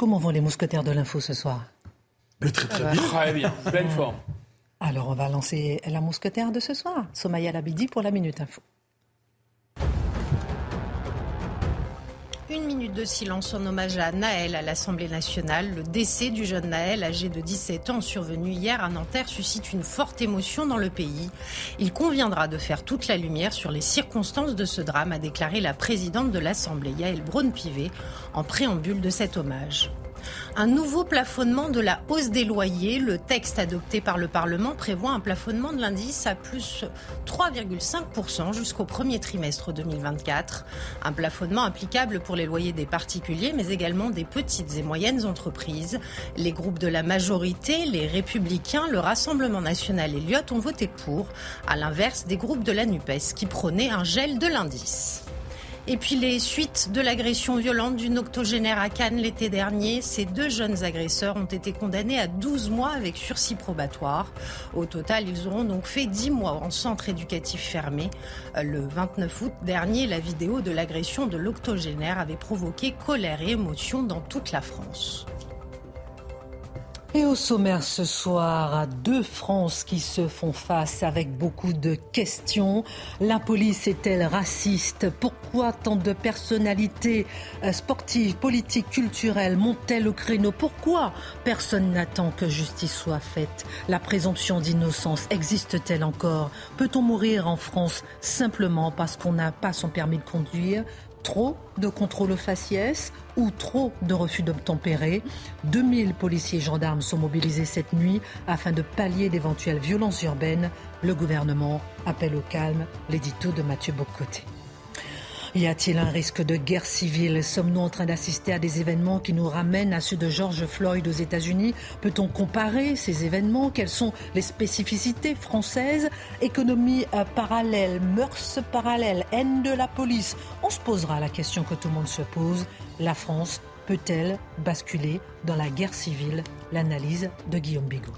Comment vont les mousquetaires de l'info ce soir? Très très bien. Très bien, pleine forme. Alors on va lancer la mousquetaire de ce soir. Somaya Labidi pour la Minute Info. Une minute de silence en hommage à Naël à l'Assemblée nationale. Le décès du jeune Naël, âgé de 17 ans, survenu hier à Nanterre, suscite une forte émotion dans le pays. Il conviendra de faire toute la lumière sur les circonstances de ce drame, a déclaré la présidente de l'Assemblée, Yael Braun-Pivet, en préambule de cet hommage. Un nouveau plafonnement de la hausse des loyers. Le texte adopté par le Parlement prévoit un plafonnement de l'indice à plus 3,5% jusqu'au premier trimestre 2024. Un plafonnement applicable pour les loyers des particuliers, mais également des petites et moyennes entreprises. Les groupes de la majorité, les Républicains, le Rassemblement national et Lyot ont voté pour, à l'inverse des groupes de la NUPES qui prônaient un gel de l'indice. Et puis les suites de l'agression violente d'une octogénaire à Cannes l'été dernier. Ces deux jeunes agresseurs ont été condamnés à 12 mois avec sursis probatoire. Au total, ils auront donc fait 10 mois en centre éducatif fermé. Le 29 août dernier, la vidéo de l'agression de l'octogénaire avait provoqué colère et émotion dans toute la France. Et au sommaire ce soir, deux France qui se font face avec beaucoup de questions. La police est-elle raciste? Pourquoi tant de personnalités euh, sportives, politiques, culturelles montent-elles au créneau? Pourquoi personne n'attend que justice soit faite? La présomption d'innocence existe-t-elle encore? Peut-on mourir en France simplement parce qu'on n'a pas son permis de conduire? Trop de contrôle faciès? Ou trop de refus d'obtempérer 2000 policiers et gendarmes sont mobilisés cette nuit afin de pallier d'éventuelles violences urbaines. Le gouvernement appelle au calme l'édito de Mathieu Bocoté. Y a-t-il un risque de guerre civile? Sommes-nous en train d'assister à des événements qui nous ramènent à ceux de George Floyd aux États-Unis? Peut-on comparer ces événements? Quelles sont les spécificités françaises? Économie euh, parallèle, mœurs parallèles, haine de la police. On se posera la question que tout le monde se pose. La France peut-elle basculer dans la guerre civile? L'analyse de Guillaume Bigot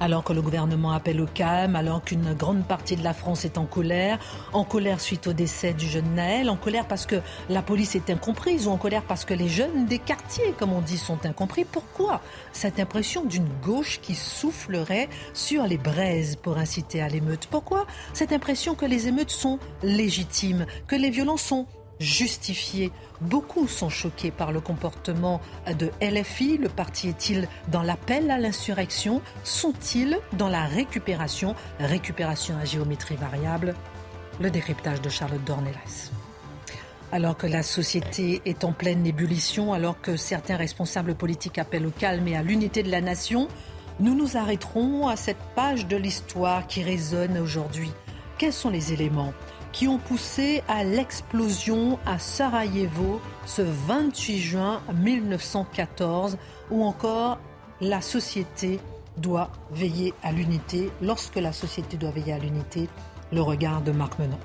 alors que le gouvernement appelle au calme, alors qu'une grande partie de la France est en colère, en colère suite au décès du jeune Naël, en colère parce que la police est incomprise ou en colère parce que les jeunes des quartiers, comme on dit, sont incompris. Pourquoi cette impression d'une gauche qui soufflerait sur les braises pour inciter à l'émeute? Pourquoi cette impression que les émeutes sont légitimes, que les violences sont justifiées Beaucoup sont choqués par le comportement de LFI. Le parti est-il dans l'appel à l'insurrection? Sont-ils dans la récupération? Récupération à géométrie variable Le décryptage de Charlotte Dornelas. Alors que la société est en pleine ébullition, alors que certains responsables politiques appellent au calme et à l'unité de la nation, nous nous arrêterons à cette page de l'histoire qui résonne aujourd'hui. Quels sont les éléments qui ont poussé à l'explosion à Sarajevo ce 28 juin 1914, ou encore la société doit veiller à l'unité. Lorsque la société doit veiller à l'unité, le regard de Marc Menon.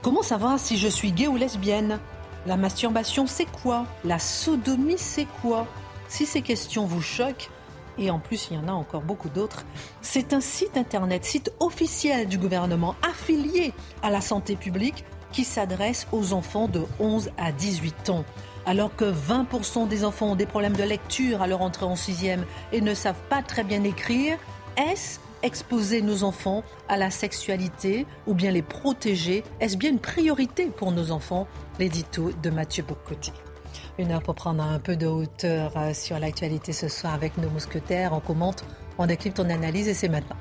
Comment savoir si je suis gay ou lesbienne? La masturbation, c'est quoi? La sodomie, c'est quoi? Si ces questions vous choquent, et en plus il y en a encore beaucoup d'autres. C'est un site internet, site officiel du gouvernement affilié à la santé publique qui s'adresse aux enfants de 11 à 18 ans. Alors que 20% des enfants ont des problèmes de lecture à leur entrée en sixième et ne savent pas très bien écrire, est-ce exposer nos enfants à la sexualité ou bien les protéger? Est-ce bien une priorité pour nos enfants? L'édito de Mathieu Bocoté. Une heure pour prendre un peu de hauteur euh, sur l'actualité ce soir avec nos mousquetaires. On commente, on décrypte, on analyse et c'est maintenant.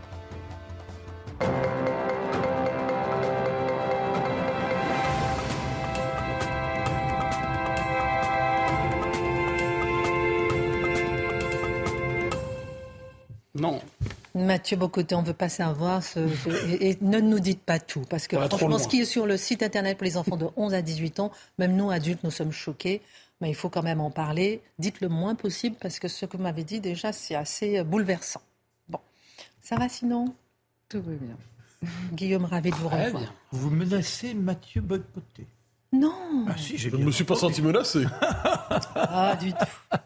Non. Mathieu Bocoté, on ne veut pas savoir. et, ne nous dites pas tout. Parce que franchement, ce qui est sur le site internet pour les enfants de 11 à 18 ans, même nous, adultes, nous sommes choqués. Mais il faut quand même en parler. Dites le moins possible parce que ce que vous m'avez dit déjà, c'est assez bouleversant. Bon. Ça va sinon? Tout va bien. Guillaume, ravi de vous revoir. Vous menacez Mathieu Bocoté Non. Ah si, Je ne me suis pas senti menacé. Ah, du tout.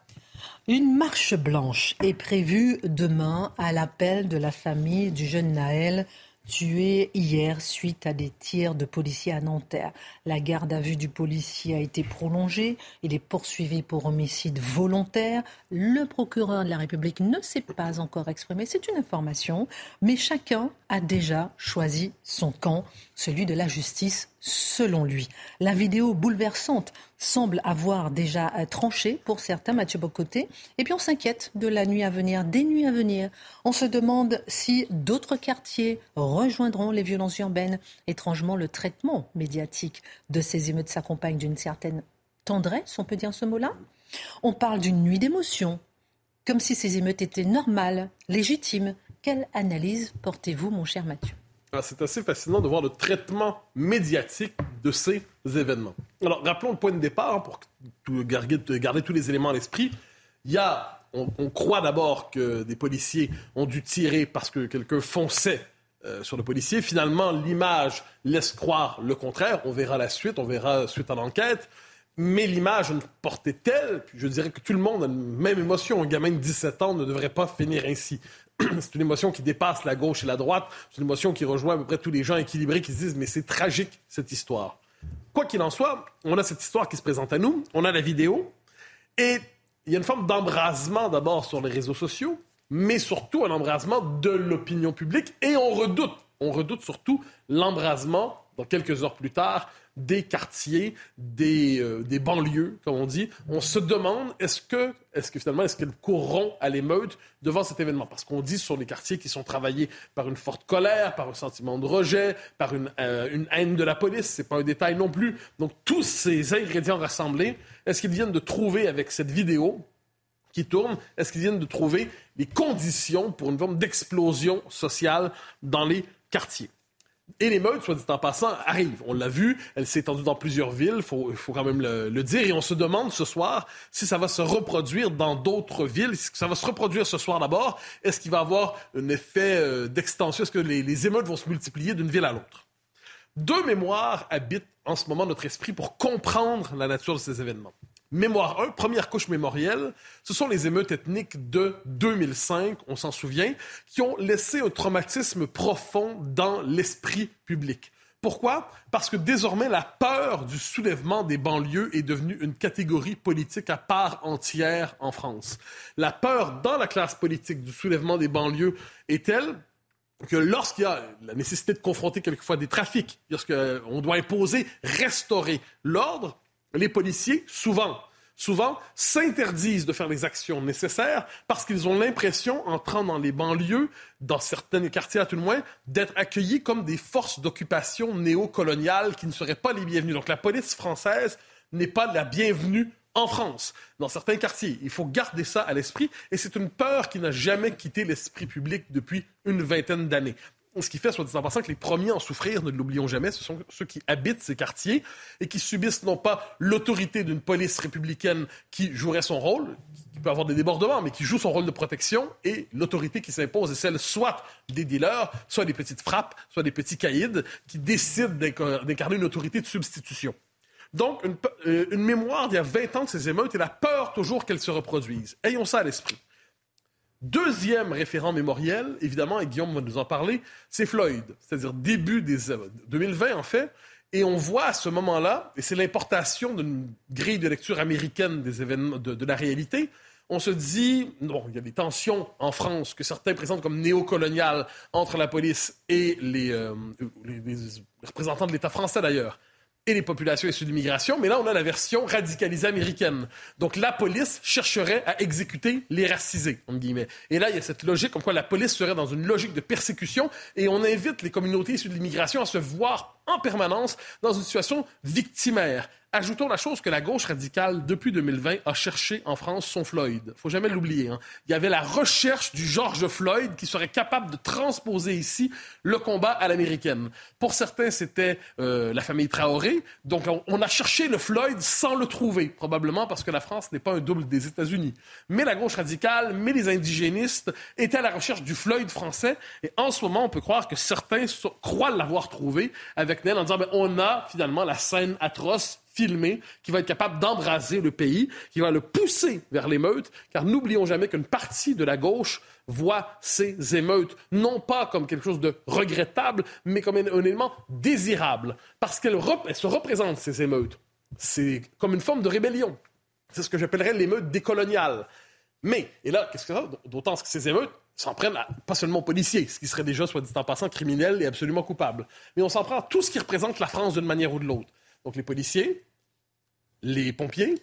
Une marche blanche est prévue demain à l'appel de la famille du jeune Naël tué hier suite à des tirs de policiers à Nanterre. La garde à vue du policier a été prolongée. Il est poursuivi pour homicide volontaire. Le procureur de la République ne s'est pas encore exprimé. C'est une information. Mais chacun a déjà choisi son camp, celui de la justice selon lui. La vidéo bouleversante semble avoir déjà euh, tranché pour certains, Mathieu Bocoté. Et puis on s'inquiète de la nuit à venir, des nuits à venir. On se demande si d'autres quartiers rejoindront les violences urbaines. Étrangement, le traitement médiatique de ces émeutes s'accompagne d'une certaine tendresse, on peut dire ce mot-là. On parle d'une nuit d'émotion, comme si ces émeutes étaient normales, légitimes. Quelle analyse portez-vous, mon cher Mathieu? C'est assez fascinant de voir le traitement médiatique de ces événements. Alors, rappelons le point de départ hein, pour garder, garder, tous les éléments à l'esprit. Il y a, on, croit d'abord que des policiers ont dû tirer parce que quelqu'un fonçait euh, sur le policier. Finalement, l'image laisse croire le contraire. On verra la suite, on verra suite à l'enquête. Mais l'image ne portait telle, je dirais que tout le monde a la même émotion. Un gamin de 17 ans ne devrait pas finir ainsi. c'est une émotion qui dépasse la gauche et la droite. C'est une émotion qui rejoint à peu près tous les gens équilibrés qui se disent mais c'est tragique cette histoire. Quoi qu'il en soit, on a cette histoire qui se présente à nous, on a la vidéo et il y a une forme d'embrasement d'abord sur les réseaux sociaux, mais surtout un embrasement de l'opinion publique et on redoute, on redoute surtout l'embrasement dans quelques heures plus tard des quartiers, des, euh, des, banlieues, comme on dit. On se demande est-ce que, est-ce que finalement, est-ce qu'elles courront à l'émeute devant cet événement? Parce qu'on dit sur les quartiers qui sont travaillés par une forte colère, par un sentiment de rejet, par une, euh, haine de la police. C'est pas un détail non plus. Donc tous ces ingrédients rassemblés, est-ce qu'ils viennent de trouver avec cette vidéo qui tourne, est-ce qu'ils viennent de trouver les conditions pour une forme d'explosion sociale dans les quartiers? Et l'émeute, soit dit en passant, arrive. On l'a vu, elle s'est étendue dans plusieurs villes, il faut, quand même le, dire. Et on se demande ce soir si ça va se reproduire dans d'autres villes. Si ça va se reproduire ce soir d'abord, est-ce qu'il va avoir un effet euh, d'extension? Est-ce que les émeutes vont se multiplier d'une ville à l'autre? Deux mémoires habitent en ce moment notre esprit pour comprendre la nature de ces événements. Mémoire 1, première couche mémorielle, ce sont les émeutes ethniques de 2005, on s'en souvient, qui ont laissé un traumatisme profond dans l'esprit public. Pourquoi? Parce que désormais, la peur du soulèvement des banlieues est devenue une catégorie politique à part entière en France. La peur dans la classe politique du soulèvement des banlieues est telle que lorsqu'il y a la nécessité de confronter quelquefois des trafics, lorsqu'on doit imposer, restaurer l'ordre, les policiers, souvent, souvent, s'interdisent de faire les actions nécessaires parce qu'ils ont l'impression, entrant dans les banlieues, dans certains quartiers à tout le moins, d'être accueillis comme des forces d'occupation néocoloniales qui ne seraient pas les bienvenues. Donc la police française n'est pas la bienvenue en France, dans certains quartiers. Il faut garder ça à l'esprit et c'est une peur qui n'a jamais quitté l'esprit public depuis une vingtaine d'années. Ce qui fait, soit dit en passant, que les premiers à en souffrir, ne l'oublions jamais, ce sont ceux qui habitent ces quartiers et qui subissent non pas l'autorité d'une police républicaine qui jouerait son rôle, qui peut avoir des débordements, mais qui joue son rôle de protection, et l'autorité qui s'impose est celle soit des dealers, soit des petites frappes, soit des petits caïds qui décident d'incarner une autorité de substitution. Donc, une, euh, une mémoire d'il y a 20 ans de ces émeutes et la peur toujours qu'elles se reproduisent. Ayons ça à l'esprit. Deuxième référent mémoriel, évidemment, et Guillaume va nous en parler, c'est Floyd, c'est-à-dire début des 2020 en fait. Et on voit à ce moment-là, et c'est l'importation d'une grille de lecture américaine des événements de, la réalité, on se dit, bon, il y a des tensions en France que certains présentent comme néocoloniales entre la police et les euh, représentants de l'État français d'ailleurs et les populations issues d'immigration, mais là, on a la version radicalisée américaine. Donc, la police chercherait à exécuter les racisés, entre guillemets. Et là, il y a cette logique comme quoi la police serait dans une logique de persécution et on invite les communautés issues de l'immigration à se voir en permanence dans une situation victimaire, Ajoutons la chose que la gauche radicale, depuis 2020, a cherché en France son Floyd. faut jamais l'oublier. Hein. Il y avait la recherche du George Floyd qui serait capable de transposer ici le combat à l'américaine. Pour certains, c'était euh, la famille Traoré. Donc, on, a cherché le Floyd sans le trouver, probablement parce que la France n'est pas un double des États-Unis. Mais la gauche radicale, mais les indigénistes étaient à la recherche du Floyd français. Et en ce moment, on peut croire que certains croient l'avoir trouvé avec En disant, ben, on a finalement la scène atroce filmé, qui va être capable d'embraser le pays, qui va le pousser vers l'émeute, car n'oublions jamais qu'une partie de la gauche voit ces émeutes non pas comme quelque chose de regrettable, mais comme un, élément désirable, parce qu'elles se représentent, ces émeutes. C'est comme une forme de rébellion. C'est ce que j'appellerais l'émeute décoloniale. Mais, et là, qu'est-ce que ça D'autant que ces émeutes s'en prennent pas seulement aux policiers, ce qui serait déjà, soit dit en passant, criminel et absolument coupable, mais on s'en prend à tout ce qui représente la France d'une manière ou de l'autre. Donc les policiers, les pompiers,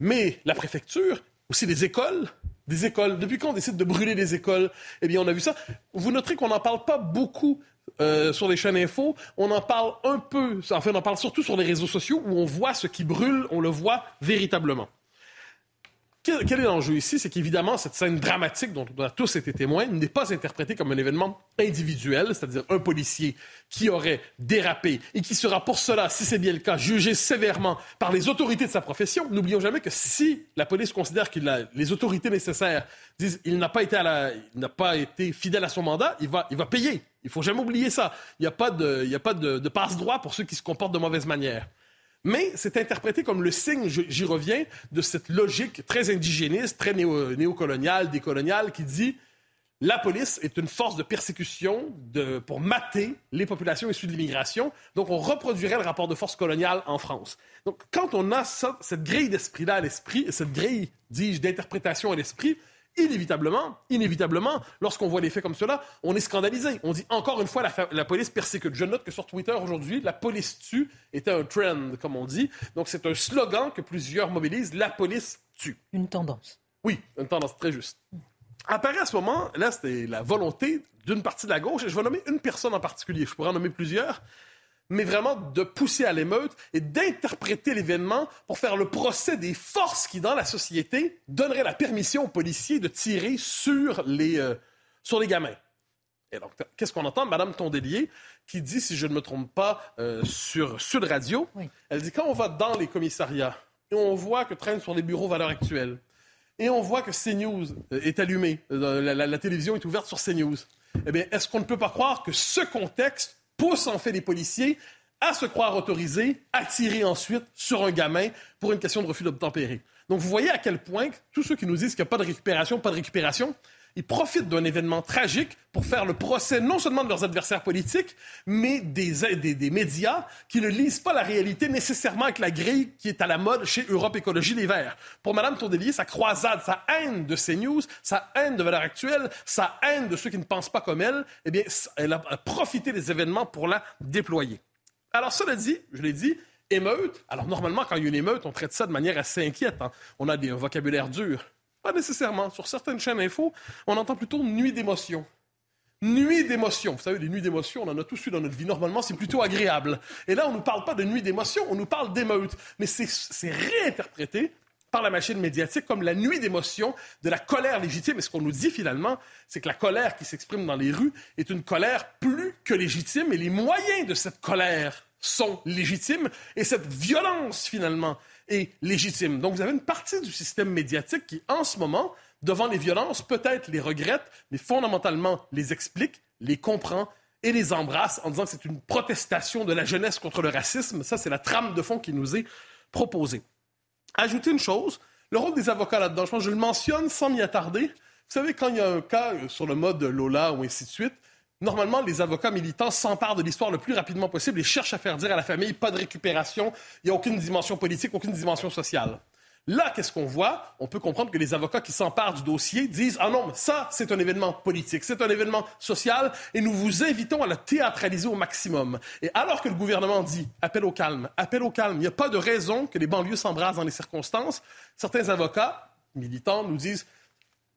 mais la préfecture, aussi les écoles, des écoles. Depuis quand on décide de brûler des écoles? Eh bien, on a vu ça. Vous noterez qu'on n'en parle pas beaucoup euh, sur les chaînes info. On en parle un peu, enfin, on en parle surtout sur les réseaux sociaux où on voit ce qui brûle, on le voit véritablement. Quel, est l'enjeu ici? C'est qu'évidemment, cette scène dramatique dont on a tous été témoins n'est pas interprétée comme un événement individuel, c'est-à-dire un policier qui aurait dérapé et qui sera pour cela, si c'est bien le cas, jugé sévèrement par les autorités de sa profession. N'oublions jamais que si la police considère que les autorités nécessaires disent qu'il n'a pas été fidèle à son mandat, il va, il payer. Il faut jamais oublier ça. Il n'y a pas de, il a pas de passe-droit pour ceux qui se comportent de mauvaise manière. Mais c'est interprété comme le signe, j'y reviens, de cette logique très indigéniste, très néo néocoloniale, décoloniale, qui dit la police est une force de persécution pour mater les populations issues de l'immigration. Donc, on reproduirait le rapport de force coloniale en France. Donc, quand on a cette grille d'esprit-là à l'esprit, cette grille, dis-je, d'interprétation à l'esprit, inévitablement, inévitablement, lorsqu'on voit des faits comme cela, on est scandalisé. On dit encore une fois la, police persécute. Je note que sur Twitter aujourd'hui, la police tue était un trend, comme on dit. Donc c'est un slogan que plusieurs mobilisent, la police tue. Une tendance. Oui, une tendance très juste. Apparaît à ce moment, là, c'était la volonté d'une partie de la gauche, et je vais nommer une personne en particulier, je pourrais en nommer plusieurs, mais vraiment de pousser à l'émeute et d'interpréter l'événement pour faire le procès des forces qui, dans la société, donneraient la permission aux policiers de tirer sur les, euh, sur les gamins. Et donc, qu'est-ce qu'on entend? Madame Tondelier, qui dit, si je ne me trompe pas, euh, sur Sud Radio, elle dit, quand on va dans les commissariats et on voit que traîne sur les bureaux valeurs actuelles, et on voit que CNews euh, est allumé, la, la télévision est ouverte sur CNews, eh bien, est-ce qu'on ne peut pas croire que ce contexte pousse en fait les policiers à se croire autorisés à tirer ensuite sur un gamin pour une question de refus d'obtempérer. Donc vous voyez à quel point tous ceux qui nous disent qu'il n'y a pas de récupération, pas de récupération, ils profitent d'un événement tragique pour faire le procès non seulement de leurs adversaires politiques, mais des, des, médias qui ne lisent pas la réalité nécessairement avec la grille qui est à la mode chez Europe Écologie Les Verts. Pour Mme Tourdelier, sa croisade, sa haine de CNews, sa haine de Valeurs Actuelles, sa haine de ceux qui ne pensent pas comme elle, eh bien, elle a profité des événements pour la déployer. Alors, cela dit, je l'ai dit, émeute. Alors, normalement, quand il y a une émeute, on traite ça de manière assez inquiète. Hein. On a des, un vocabulaire dur. Pas nécessairement. Sur certaines chaînes info, on entend plutôt nuit d'émotion. Nuit d'émotion. Vous savez, les nuits d'émotion, on en a tous eu dans notre vie. Normalement, c'est plutôt agréable. Et là, on ne nous parle pas de nuit d'émotion, on nous parle d'émeute. Mais c'est réinterprété par la machine médiatique comme la nuit d'émotion, de la colère légitime. Et ce qu'on nous dit finalement, c'est que la colère qui s'exprime dans les rues est une colère plus que légitime et les moyens de cette colère sont légitimes. Et cette violence, finalement, légitime. Donc, vous avez une partie du système médiatique qui, en ce moment, devant les violences, peut-être les regrette, mais fondamentalement les explique, les comprend et les embrasse en disant que c'est une protestation de la jeunesse contre le racisme. Ça, c'est la trame de fond qui nous est proposée. Ajouter une chose, le rôle des avocats là-dedans, je pense je le mentionne sans m'y attarder. Vous savez, quand il y a un cas sur le mode Lola ou ainsi de suite, Normalement, les avocats militants s'emparent de l'histoire le plus rapidement possible et cherchent à faire dire à la famille pas de récupération, il n'y a aucune dimension politique, aucune dimension sociale. Là, qu'est-ce qu'on voit? On peut comprendre que les avocats qui s'emparent du dossier disent Ah non, ça, c'est un événement politique, c'est un événement social et nous vous invitons à le théâtraliser au maximum. Et alors que le gouvernement dit Appel au calme, appel au calme, il n'y a pas de raison que les banlieues s'embrassent dans les circonstances, certains avocats militants nous disent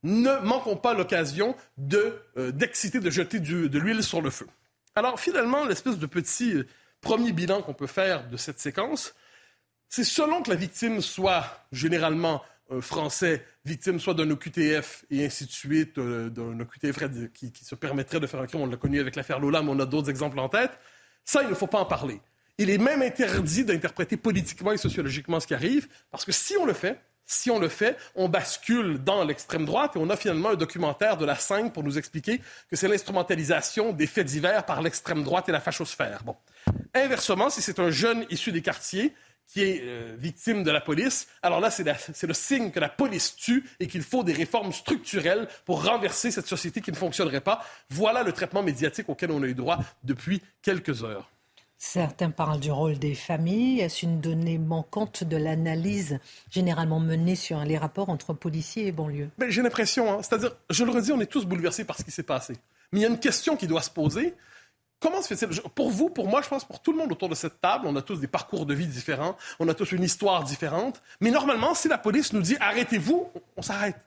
ne manquons pas l'occasion de, euh, d'exciter, de jeter de l'huile sur le feu. Alors finalement, l'espèce de petit euh, premier bilan qu'on peut faire de cette séquence, c'est selon que la victime soit généralement un Français victime soit d'un OQTF et ainsi de suite, euh, d'un OQTF qui, qui, se permettrait de faire un crime. On l'a connu avec l'affaire Lola, mais on a d'autres exemples en tête. Ça, il ne faut pas en parler. Il est même interdit d'interpréter politiquement et sociologiquement ce qui arrive, parce que si on le fait, si on le fait, on bascule dans l'extrême droite et on a finalement un documentaire de la 5 pour nous expliquer que c'est l'instrumentalisation des faits divers par l'extrême droite et la fachosphère. Bon. Inversement, si c'est un jeune issu des quartiers qui est euh, victime de la police, alors là, c'est le signe que la police tue et qu'il faut des réformes structurelles pour renverser cette société qui ne fonctionnerait pas. Voilà le traitement médiatique auquel on a eu droit depuis quelques heures. Certains parlent du rôle des familles. Est-ce une donnée manquante de l'analyse généralement menée sur les rapports entre policiers et banlieues? J'ai l'impression, hein. c'est-à-dire, je le redis, on est tous bouleversés par ce qui s'est passé. Mais il y a une question qui doit se poser. Comment se fait-il? Pour vous, pour moi, je pense pour tout le monde autour de cette table, on a tous des parcours de vie différents, on a tous une histoire différente. Mais normalement, si la police nous dit arrêtez-vous, on s'arrête.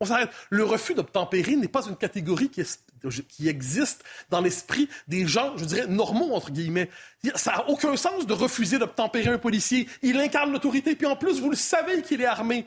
On s'arrête. Le refus d'obtempérer n'est pas une catégorie qui, existe dans l'esprit des gens, je dirais, normaux, entre guillemets. Ça n'a aucun sens de refuser d'obtempérer un policier. Il incarne l'autorité, puis en plus, vous le savez qu'il est armé.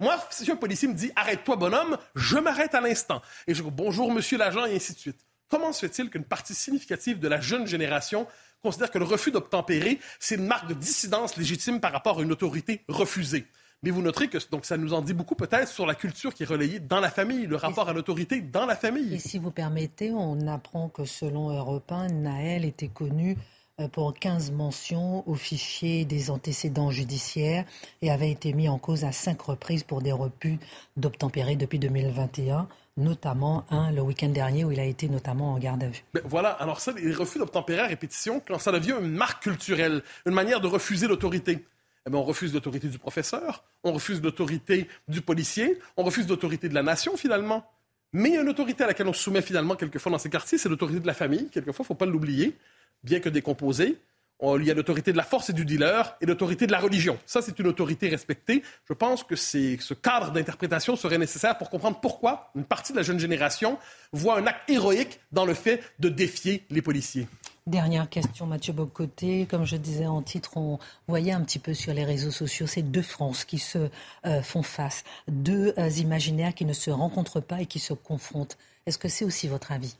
moi, si un policier me dit « Arrête-toi, bonhomme », je m'arrête à l'instant. Et je dis « Bonjour, monsieur l'agent », et ainsi de suite. Comment se fait-il qu'une partie significative de la jeune génération considère que le refus d'obtempérer, c'est une marque de dissidence légitime par rapport à une autorité refusée? Mais vous noterez que donc, ça nous en dit beaucoup peut-être sur la culture qui est relayée dans la famille, le rapport à l'autorité dans la famille. Et si vous permettez, on apprend que selon Europe 1, Naël était connu euh, pour 15 mentions au fichier des antécédents judiciaires et avait été mis en cause à cinq reprises pour des refus d'obtempérer depuis 2021 notamment un le week-end dernier où il a été notamment en garde à vue. Ben, voilà, alors ça, les refus d'obtempérer à répétition, quand ça devient une marque culturelle, une manière de refuser l'autorité. Eh bien, on refuse l'autorité du professeur, on refuse l'autorité du policier, on refuse l'autorité de la nation finalement. Mais il y a une autorité à laquelle on se soumet finalement quelquefois dans ces quartiers, c'est l'autorité de la famille, quelquefois, il ne faut pas l'oublier, bien que décomposée. Il y a l'autorité de la force et du dealer et l'autorité de la religion. Ça, c'est une autorité respectée. Je pense que ce cadre d'interprétation serait nécessaire pour comprendre pourquoi une partie de la jeune génération voit un acte héroïque dans le fait de défier les policiers. Dernière question, Mathieu Bocoté. Comme je disais en titre, on voyait un petit peu sur les réseaux sociaux ces deux France qui se euh, font face, deux euh, imaginaires qui ne se rencontrent pas et qui se confrontent. Est-ce que c'est aussi votre avis?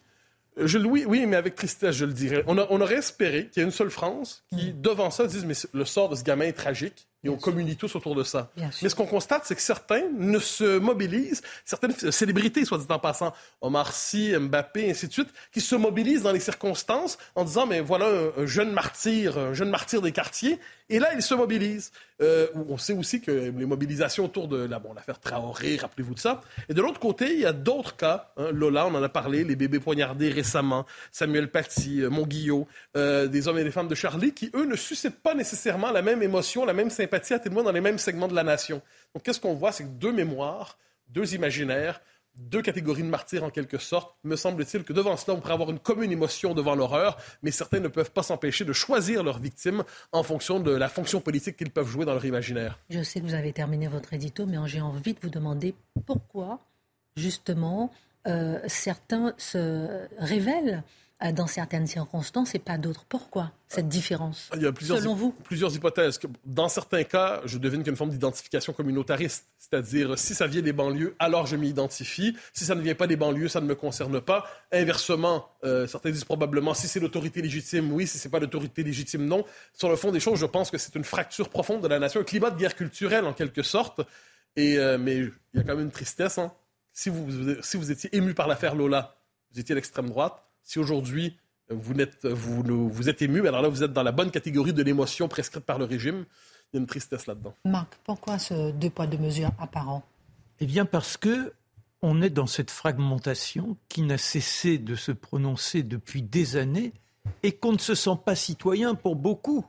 Je, oui, oui, mais avec tristesse, je le dirais. On, aurait espéré qu'il y ait une seule France qui, devant ça, dise Mais le sort de ce gamin est tragique et on communie tous autour de ça. Mais ce qu'on constate, c'est que certains ne se mobilisent, certaines célébrités, soit dit en passant, Omar Sy, Mbappé, ainsi de suite, qui se mobilisent dans les circonstances en disant, mais voilà un, jeune martyr, un jeune martyr des quartiers, et là, ils se mobilisent. Euh, on sait aussi que les mobilisations autour de la, bon, l'affaire Traoré, rappelez-vous de ça. Et de l'autre côté, il y a d'autres cas. Hein. Lola, on en a parlé, les bébés poignardés récemment, Samuel Paty, euh, Montguillot, euh, des hommes et des femmes de Charlie, qui, eux, ne suscitent pas nécessairement la même émotion, la même sympathie à témoin dans les mêmes segments de la nation. Donc, qu'est-ce qu'on voit? C'est deux mémoires, deux imaginaires, deux catégories de martyrs en quelque sorte. Me semble-t-il que devant cela, on pourrait avoir une commune émotion devant l'horreur, mais certains ne peuvent pas s'empêcher de choisir leurs victimes en fonction de la fonction politique qu'ils peuvent jouer dans leur imaginaire. Je sais que vous avez terminé votre édito, mais j'ai envie de vous demander pourquoi, justement, euh, certains se révèlent dans certaines circonstances et pas d'autres. Pourquoi cette différence Il y a plusieurs, selon vous? Plusieurs hypothèses. Dans certains cas, je devine qu'il y a une forme d'identification communautariste. C'est-à-dire, si ça vient des banlieues, alors je m'y identifie. Si ça ne vient pas des banlieues, ça ne me concerne pas. Inversement, euh, certains disent probablement, si c'est l'autorité légitime, oui. Si c'est pas l'autorité légitime, non. Sur le fond des choses, je pense que c'est une fracture profonde de la nation, un climat de guerre culturelle, en quelque sorte. Et, euh, mais il y a quand même une tristesse. Hein. Si, vous, si vous étiez ému par l'affaire Lola, vous étiez à l'extrême droite. Si aujourd'hui vous, êtes, vous, vous êtes ému, alors là, vous êtes dans la bonne catégorie de l'émotion prescrite par le régime. Il y a une tristesse là-dedans. Marc, pourquoi ce deux poids, deux mesures apparent Eh bien, parce que on est dans cette fragmentation qui n'a cessé de se prononcer depuis des années et qu'on ne se sent pas citoyen pour beaucoup.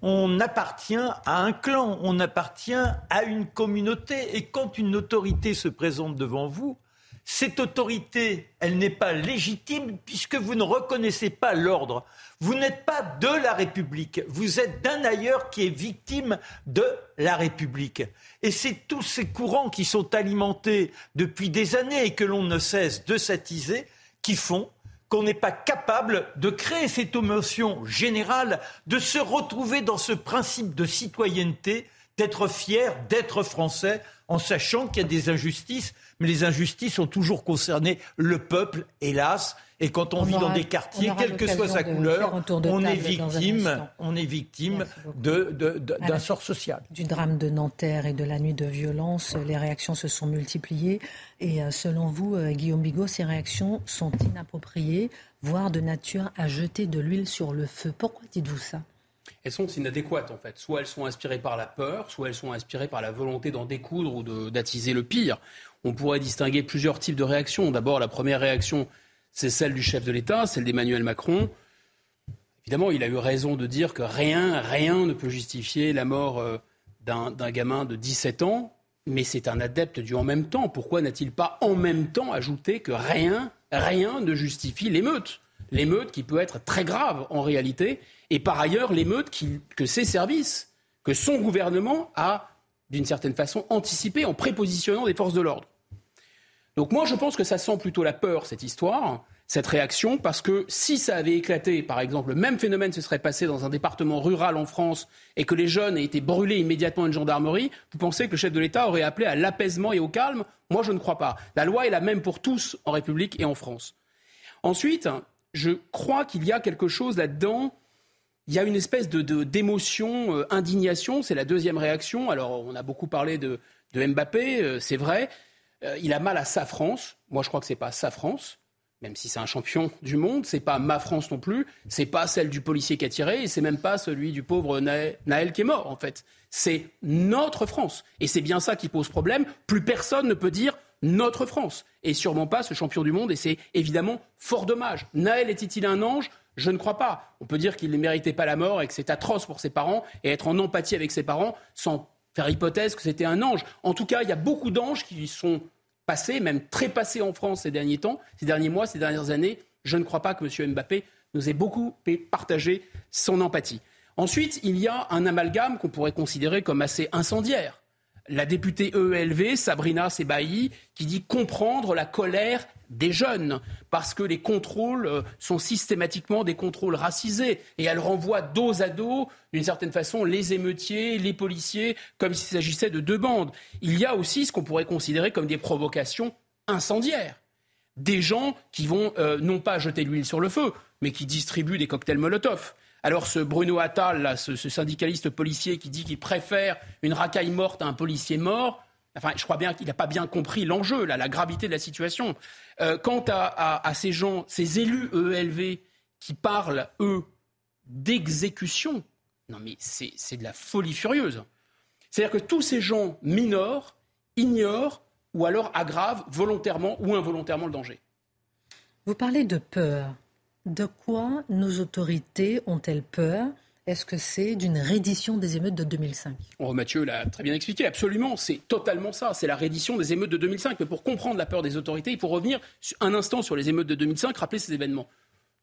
On appartient à un clan, on appartient à une communauté et quand une autorité se présente devant vous, cette autorité, elle n'est pas légitime puisque vous ne reconnaissez pas l'ordre. Vous n'êtes pas de la République, vous êtes d'un ailleurs qui est victime de la République. Et c'est tous ces courants qui sont alimentés depuis des années et que l'on ne cesse de s'attiser qui font qu'on n'est pas capable de créer cette émotion générale, de se retrouver dans ce principe de citoyenneté, d'être fier d'être français, en sachant qu'il y a des injustices, mais les injustices ont toujours concerné le peuple, hélas. Et quand on, vit dans des quartiers, quelle que soit sa couleur, on est victime, on est victime d'un sort social. Du drame de Nanterre et de la nuit de violence, les réactions se sont multipliées. Et euh, selon vous, euh, Guillaume Bigot, ces réactions sont inappropriées, voire de nature à jeter de l'huile sur le feu. Pourquoi dites-vous ça? Elles sont inadéquates en fait. Soit elles sont inspirées par la peur, soit elles sont inspirées par la volonté d'en découdre ou d'attiser le pire. On pourrait distinguer plusieurs types de réactions. D'abord, la première réaction, c'est celle du chef de l'État, celle d'Emmanuel Macron. Évidemment, il a eu raison de dire que rien, rien ne peut justifier la mort euh, d'un gamin de 17 ans, mais c'est un adepte du en même temps. Pourquoi n'a-t-il pas en même temps ajouté que rien, rien ne justifie l'émeute? L'émeute qui peut être très grave en réalité, et par ailleurs l'émeute que ses services, que son gouvernement a d'une certaine façon anticipé en prépositionnant des forces de l'ordre. Donc moi je pense que ça sent plutôt la peur cette histoire, cette réaction, parce que si ça avait éclaté, par exemple, le même phénomène se serait passé dans un département rural en France et que les jeunes aient été brûlés immédiatement à une gendarmerie, vous pensez que le chef de l'État aurait appelé à l'apaisement et au calme? Moi je ne crois pas. La loi est la même pour tous en République et en France. Ensuite, je crois qu'il y a quelque chose là-dedans. Il y a une espèce de, d'émotion, euh, indignation. C'est la deuxième réaction. Alors, on a beaucoup parlé de, Mbappé, euh, c'est vrai. Euh, il a mal à sa France. Moi, je crois que c'est pas sa France, même si c'est un champion du monde. C'est pas ma France non plus. C'est pas celle du policier qui a tiré, et c'est même pas celui du pauvre Naël qui est mort. En fait, c'est notre France, et c'est bien ça qui pose problème. Plus personne ne peut dire notre France, et sûrement pas ce champion du monde, et c'est évidemment fort dommage. Naël était-il un ange? Je ne crois pas. On peut dire qu'il ne méritait pas la mort et que c'est atroce pour ses parents et être en empathie avec ses parents sans faire hypothèse que c'était un ange. En tout cas, il y a beaucoup d'anges qui sont passés, même très passés en France ces derniers temps, ces derniers mois, ces dernières années. Je ne crois pas que M. Mbappé nous ait beaucoup partagé son empathie. Ensuite, il y a un amalgame qu'on pourrait considérer comme assez incendiaire la députée EELV, Sabrina Sebaï, qui dit comprendre la colère des jeunes, parce que les contrôles euh, sont systématiquement des contrôles racisés, et elle renvoie dos à dos, d'une certaine façon, les émeutiers, les policiers, comme s'il s'agissait de deux bandes. Il y a aussi ce qu'on pourrait considérer comme des provocations incendiaires. Des gens qui vont euh, non pas jeter l'huile sur le feu, mais qui distribuent des cocktails Molotov. Alors ce Bruno Attal, ce, syndicaliste policier qui dit qu'il préfère une racaille morte à un policier mort, Enfin, je crois bien qu'il n'a pas bien compris l'enjeu, la gravité de la situation. Euh, quant à, ces gens, ces élus EELV qui parlent, eux, d'exécution, non mais c'est de la folie furieuse. C'est-à-dire que tous ces gens mineurs ignorent ou alors aggravent volontairement ou involontairement le danger. Vous parlez de peur. De quoi nos autorités ont-elles peur? Est-ce que c'est d'une reddition des émeutes de 2005 oh, Mathieu l'a très bien expliqué, absolument, c'est totalement ça, c'est la reddition des émeutes de 2005. Mais pour comprendre la peur des autorités, il faut revenir un instant sur les émeutes de 2005, rappeler ces événements.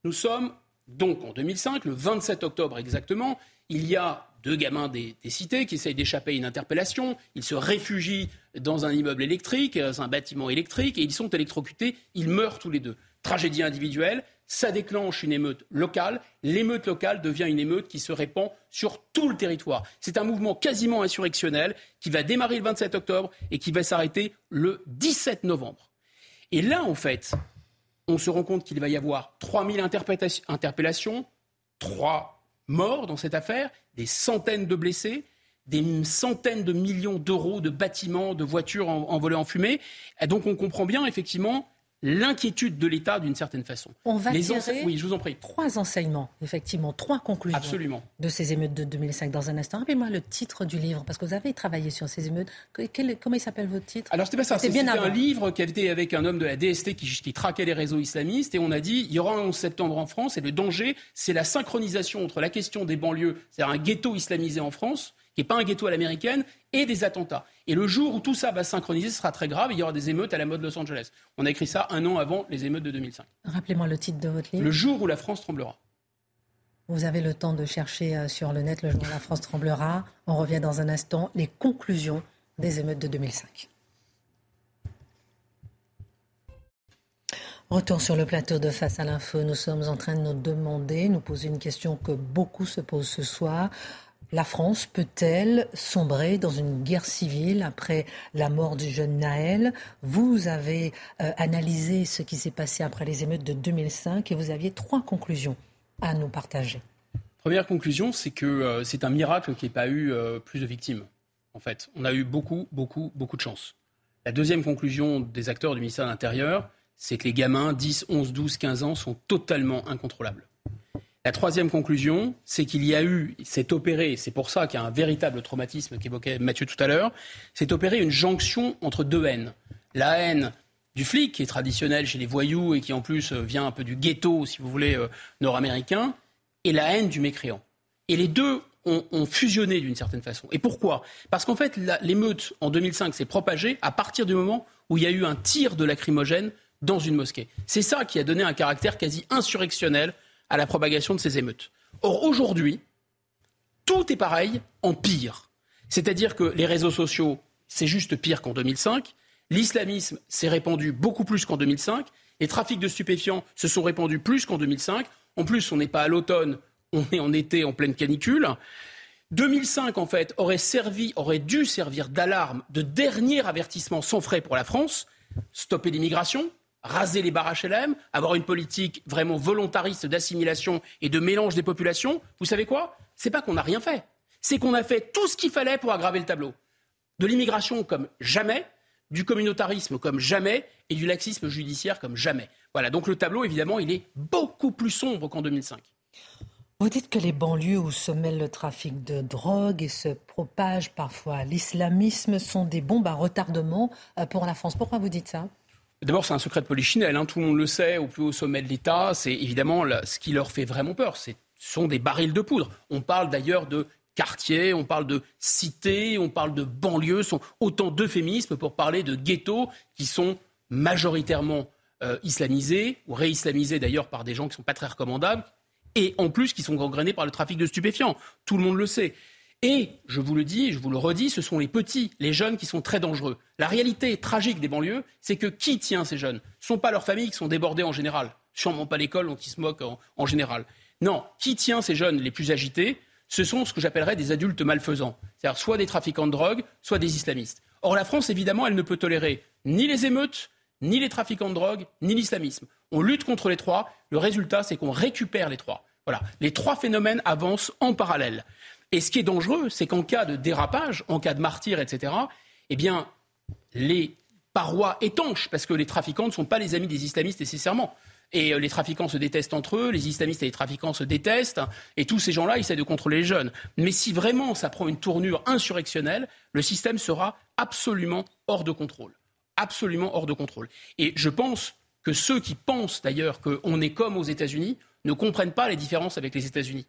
Nous sommes donc en 2005, le 27 octobre exactement, il y a deux gamins des, des cités qui essayent d'échapper à une interpellation, ils se réfugient dans un immeuble électrique, dans un bâtiment électrique, et ils sont électrocutés, ils meurent tous les deux. Tragédie individuelle, ça déclenche une émeute locale. L'émeute locale devient une émeute qui se répand sur tout le territoire. C'est un mouvement quasiment insurrectionnel qui va démarrer le 27 octobre et qui va s'arrêter le 17 novembre. Et là, en fait, on se rend compte qu'il va y avoir 3000 interpellations, 3 morts dans cette affaire, des centaines de blessés, des centaines de millions d'euros de bâtiments, de voitures envolées en fumée. Et donc on comprend bien effectivement l'inquiétude de l'État d'une certaine façon. On va Les tirer oui, je vous en prie. trois enseignements, effectivement, trois conclusions Absolument. de ces émeutes de 2005 dans un instant. Rappelez-moi le titre du livre, parce que vous avez travaillé sur ces émeutes. comment il s'appelle votre titre? Alors, c'était pas ça. C'était un livre qui avait été avec un homme de la DST qui, qui, traquait les réseaux islamistes, et on a dit il y aura un 11 septembre en France, et le danger, c'est la synchronisation entre la question des banlieues, c'est-à-dire un ghetto islamisé en France, qui n'est pas un ghetto à l'américaine, et des attentats. Et le jour où tout ça va synchroniser, ce sera très grave, il y aura des émeutes à la mode Los Angeles. On a écrit ça un an avant les émeutes de 2005. Rappelez-moi le titre de votre livre. Le jour où la France tremblera. Vous avez le temps de chercher euh, sur le net le jour où la France tremblera. On revient dans un instant. Les conclusions des émeutes de 2005. Retour sur le plateau de Face à l'info. Nous sommes en train de nous demander, nous poser une question que beaucoup se posent ce soir. La France peut-elle sombrer dans une guerre civile après la mort du jeune Naël? Vous avez euh, analysé ce qui s'est passé après les émeutes de 2005 et vous aviez trois conclusions à nous partager. Première conclusion, c'est que euh, c'est un miracle qu'il n'y ait pas eu euh, plus de victimes. En fait, on a eu beaucoup, beaucoup, beaucoup de chance. La deuxième conclusion des acteurs du ministère de l'Intérieur, c'est que les gamins, 10, 11, 12, 15 ans, sont totalement incontrôlables. La troisième conclusion, c'est qu'il y a eu, c'est opéré, c'est pour ça qu'il y a un véritable traumatisme qu'évoquait Mathieu tout à l'heure, c'est opéré une jonction entre deux haines. La haine du flic, qui est traditionnelle chez les voyous et qui en plus euh, vient un peu du ghetto, si vous voulez, euh, nord-américain, et la haine du mécréant. Et les deux ont, fusionné d'une certaine façon. Et pourquoi? Parce qu'en fait, l'émeute en 2005 s'est propagée à partir du moment où il y a eu un tir de lacrymogène dans une mosquée. C'est ça qui a donné un caractère quasi insurrectionnel à la propagation de ces émeutes. Or, aujourd'hui, tout est pareil en pire. C'est-à-dire que les réseaux sociaux, c'est juste pire qu'en 2005. L'islamisme s'est répandu beaucoup plus qu'en 2005. Les trafics de stupéfiants se sont répandus plus qu'en 2005. En plus, on n'est pas à l'automne, on est en été en pleine canicule. 2005, en fait, aurait servi, aurait dû servir d'alarme, de dernier avertissement sans frais pour la France. Stopper l'immigration, raser les barrages HLM, avoir une politique vraiment volontariste d'assimilation et de mélange des populations. Vous savez quoi? C'est pas qu'on n'a rien fait. C'est qu'on a fait tout ce qu'il fallait pour aggraver le tableau. De l'immigration comme jamais, du communautarisme comme jamais et du laxisme judiciaire comme jamais. Voilà, donc le tableau, évidemment, il est beaucoup plus sombre qu'en 2005. Vous dites que les banlieues où se mêle le trafic de drogue et se propage parfois l'islamisme sont des bombes à retardement euh, pour la France. Pourquoi vous dites ça? D'abord, c'est un secret de polichinelle. Hein. Tout le monde le sait, au plus haut sommet de l'État. C'est évidemment ce qui leur fait vraiment peur. Ce sont des barils de poudre. On parle d'ailleurs de quartiers, on parle de cités, on parle de banlieues. Ce sont autant d'euphémismes pour parler de ghettos qui sont majoritairement euh, islamisés, ou réislamisés d'ailleurs par des gens qui ne sont pas très recommandables, et en plus qui sont gangrénés par le trafic de stupéfiants. Tout le monde le sait. Et, je vous le dis, je vous le redis, ce sont les petits, les jeunes qui sont très dangereux. La réalité tragique des banlieues, c'est que qui tient ces jeunes? Ce ne sont pas leurs familles qui sont débordées en général. Sûrement pas l'école dont ils se moquent en, général. Non, qui tient ces jeunes les plus agités? Ce sont ce que j'appellerais des adultes malfaisants. C'est-à-dire soit des trafiquants de drogue, soit des islamistes. Or, la France, évidemment, elle ne peut tolérer ni les émeutes, ni les trafiquants de drogue, ni l'islamisme. On lutte contre les trois. Le résultat, c'est qu'on récupère les trois. Voilà. Les trois phénomènes avancent en parallèle. Et ce qui est dangereux, c'est qu'en cas de dérapage, en cas de martyr, etc., eh bien, les parois étanches, parce que les trafiquants ne sont pas les amis des islamistes nécessairement. Et euh, les trafiquants se détestent entre eux, les islamistes et les trafiquants se détestent, et tous ces gens-là essaient de contrôler les jeunes. Mais si vraiment ça prend une tournure insurrectionnelle, le système sera absolument hors de contrôle absolument hors de contrôle. Et je pense que ceux qui pensent d'ailleurs qu'on est comme aux États-Unis ne comprennent pas les différences avec les États-Unis.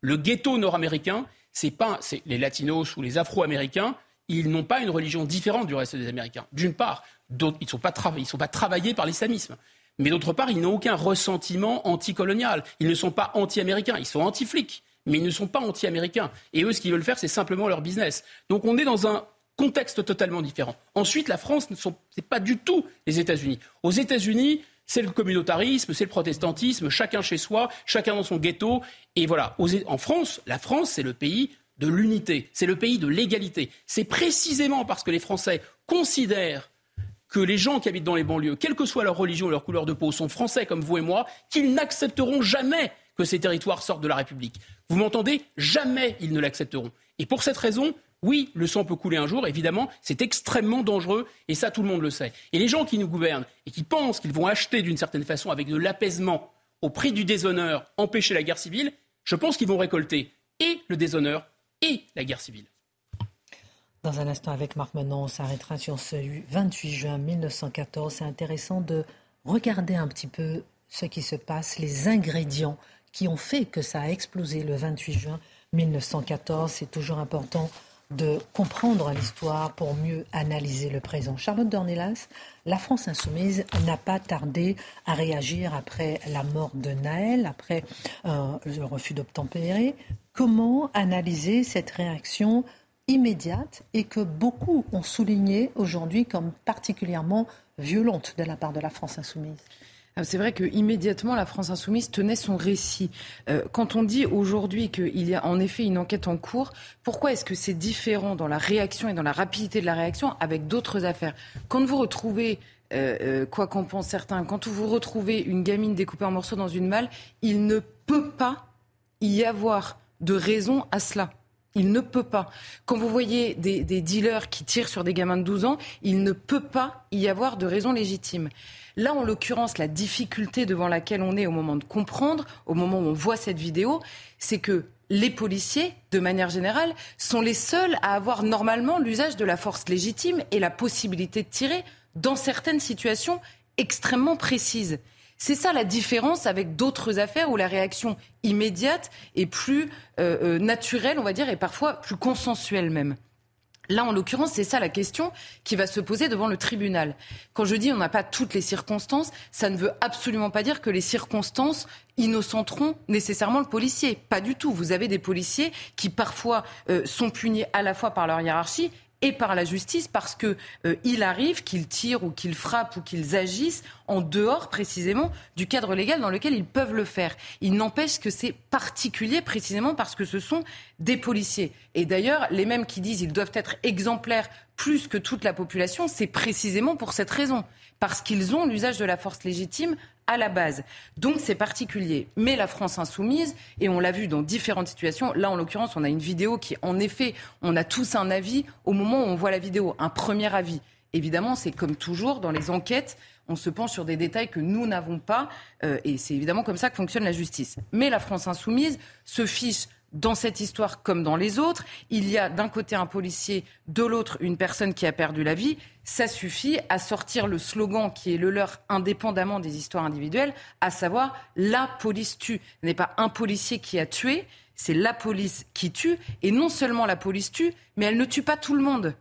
Le ghetto nord-américain, c'est pas les latinos ou les afro-américains, ils n'ont pas une religion différente du reste des Américains. D'une part, ils ne sont, pas sont pas travaillés par l'islamisme. Mais d'autre part, ils n'ont aucun ressentiment anticolonial. Ils ne sont pas anti-américains, ils sont anti-flics, mais ils ne sont pas anti-américains. Et eux, ce qu'ils veulent faire, c'est simplement leur business. Donc on est dans un contexte totalement différent. Ensuite, la France, ce n'est pas du tout les États-Unis. Aux États-Unis, c'est le communautarisme, c'est le protestantisme, chacun chez soi, chacun dans son ghetto. Et voilà, en France, la France, c'est le pays de l'unité, c'est le pays de l'égalité. C'est précisément parce que les Français considèrent que les gens qui habitent dans les banlieues, quelle que soit leur religion ou leur couleur de peau, sont français comme vous et moi, qu'ils n'accepteront jamais que ces territoires sortent de la République. Vous m'entendez? Jamais ils ne l'accepteront. Et pour cette raison, oui, le sang peut couler un jour, évidemment, c'est extrêmement dangereux, et ça tout le monde le sait. Et les gens qui nous gouvernent et qui pensent qu'ils vont acheter d'une certaine façon avec de l'apaisement au prix du déshonneur, empêcher la guerre civile, je pense qu'ils vont récolter et le déshonneur et la guerre civile. Dans un instant avec Marc Menon, on s'arrêtera sur ce 28 juin 1914. C'est intéressant de regarder un petit peu ce qui se passe, les ingrédients qui ont fait que ça a explosé le 28 juin 1914. C'est toujours important de comprendre l'histoire pour mieux analyser le présent. Charlotte Dornelas, la France insoumise n'a pas tardé à réagir après la mort de Naël, après euh, le refus d'obtempérer. Comment analyser cette réaction immédiate et que beaucoup ont souligné aujourd'hui comme particulièrement violente de la part de la France insoumise? C'est vrai que immédiatement la France insoumise tenait son récit. Euh, quand on dit aujourd'hui qu'il y a en effet une enquête en cours, pourquoi est-ce que c'est différent dans la réaction et dans la rapidité de la réaction avec d'autres affaires? Quand vous retrouvez euh, euh, quoi qu'en pensent certains, quand vous retrouvez une gamine découpée en morceaux dans une malle, il ne peut pas y avoir de raison à cela. Il ne peut pas. Quand vous voyez des, des, dealers qui tirent sur des gamins de 12 ans, il ne peut pas y avoir de raison légitime. Là, en l'occurrence, la difficulté devant laquelle on est au moment de comprendre, au moment où on voit cette vidéo, c'est que les policiers, de manière générale, sont les seuls à avoir normalement l'usage de la force légitime et la possibilité de tirer dans certaines situations extrêmement précises. C'est ça la différence avec d'autres affaires où la réaction immédiate est plus euh, euh, naturelle, on va dire, et parfois plus consensuelle même. Là, en l'occurrence, c'est ça la question qui va se poser devant le tribunal. Quand je dis on n'a pas toutes les circonstances, ça ne veut absolument pas dire que les circonstances innocenteront nécessairement le policier. Pas du tout. Vous avez des policiers qui parfois euh, sont punis à la fois par leur hiérarchie et par la justice parce que euh, il arrive qu'ils tirent ou qu'ils frappent ou qu'ils agissent en dehors précisément du cadre légal dans lequel ils peuvent le faire. Il n'empêche que c'est particulier précisément parce que ce sont des policiers. Et d'ailleurs, les mêmes qui disent qu'ils doivent être exemplaires plus que toute la population, c'est précisément pour cette raison. Parce qu'ils ont l'usage de la force légitime à la base. Donc c'est particulier. Mais la France insoumise, et on l'a vu dans différentes situations, là en l'occurrence on a une vidéo qui en effet, on a tous un avis au moment où on voit la vidéo, un premier avis. Évidemment, c'est comme toujours dans les enquêtes, on se penche sur des détails que nous n'avons pas, euh, et c'est évidemment comme ça que fonctionne la justice. Mais la France insoumise se fiche dans cette histoire comme dans les autres. Il y a d'un côté un policier, de l'autre une personne qui a perdu la vie. Ça suffit à sortir le slogan qui est le leur indépendamment des histoires individuelles, à savoir la police tue. Ce n'est pas un policier qui a tué, c'est la police qui tue. Et non seulement la police tue, mais elle ne tue pas tout le monde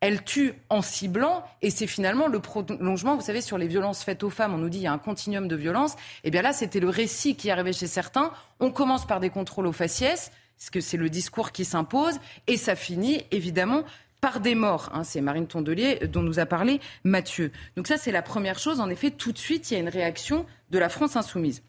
elle tue en ciblant, et c'est finalement le prolongement, vous savez, sur les violences faites aux femmes, on nous dit il y a un continuum de violences, et eh bien là, c'était le récit qui arrivait chez certains. On commence par des contrôles aux faciès, parce que c'est le discours qui s'impose, et ça finit évidemment par des morts. Hein. c'est Marine Tondelier dont nous a parlé Mathieu. Donc ça, c'est la première chose. En effet, tout de suite, il y a une réaction de la France insoumise.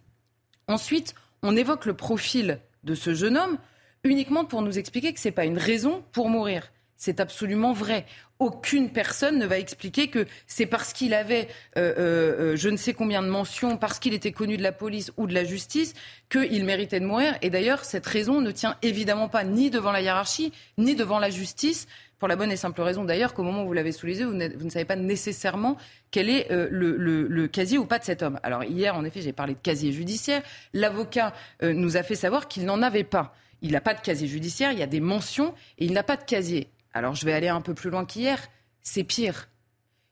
Ensuite, on évoque le profil de ce jeune homme uniquement pour nous expliquer que ce n'est pas une raison pour mourir. C'est absolument vrai. Aucune personne ne va expliquer que c'est parce qu'il avait euh, euh, euh, je ne sais combien de mentions, parce qu'il était connu de la police ou de la justice, qu'il méritait de mourir. Et d'ailleurs, cette raison ne tient évidemment pas ni devant la hiérarchie, ni devant la justice. Pour la bonne et simple raison d'ailleurs qu'au moment où vous l'avez sous les yeux, vous, ne savez pas nécessairement quel est le, casier ou pas de cet homme. Alors hier, en effet, j'ai parlé de casier judiciaire. L'avocat nous a fait savoir qu'il n'en avait pas. Il n'a pas de casier judiciaire, il y a des mentions et il n'a pas de casier. Alors je vais aller un peu plus loin qu'hier, c'est pire.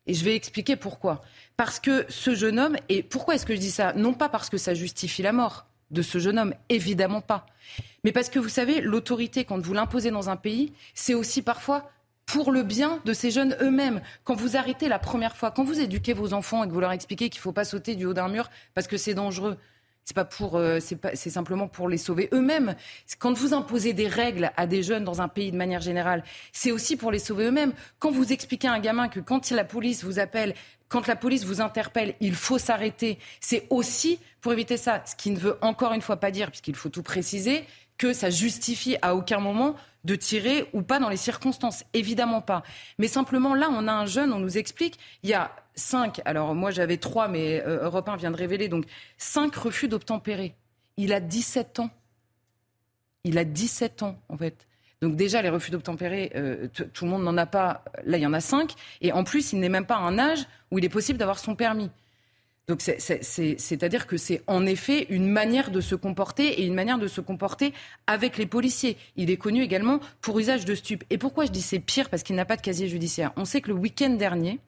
Et je vais expliquer pourquoi. Parce que ce jeune homme, et pourquoi est-ce que je dis ça? Non pas parce que ça justifie la mort de ce jeune homme, évidemment pas. Mais parce que vous savez, l'autorité, quand vous l'imposez dans un pays, c'est aussi parfois pour le bien de ces jeunes eux-mêmes. Quand vous arrêtez la première fois, quand vous éduquez vos enfants et que vous leur expliquez qu'il ne faut pas sauter du haut d'un mur parce que c'est dangereux, c'est pas pour, euh, c'est simplement pour les sauver eux-mêmes. Quand vous imposez des règles à des jeunes dans un pays de manière générale, c'est aussi pour les sauver eux-mêmes. Quand vous expliquez à un gamin que quand la police vous appelle, quand la police vous interpelle, il faut s'arrêter, c'est aussi pour éviter ça. Ce qui ne veut encore une fois pas dire, puisqu'il faut tout préciser, que ça justifie à aucun moment de tirer ou pas dans les circonstances. Évidemment pas. Mais simplement, là, on a un jeune, on nous explique, il y a cinq, alors moi j'avais trois, mais euh, Europe 1 vient de révéler, donc cinq refus d'obtempérer. Il a 17 ans. Il a 17 ans, en fait. Donc déjà, les refus d'obtempérer, euh, tout le monde n'en a pas. Là, il y en a cinq. Et en plus, il n'est même pas à un âge où il est possible d'avoir son permis. Donc c'est-à-dire que c'est en effet une manière de se comporter et une manière de se comporter avec les policiers. Il est connu également pour usage de stupes. Et pourquoi je dis c'est pire? Parce qu'il n'a pas de casier judiciaire. On sait que le week-end dernier,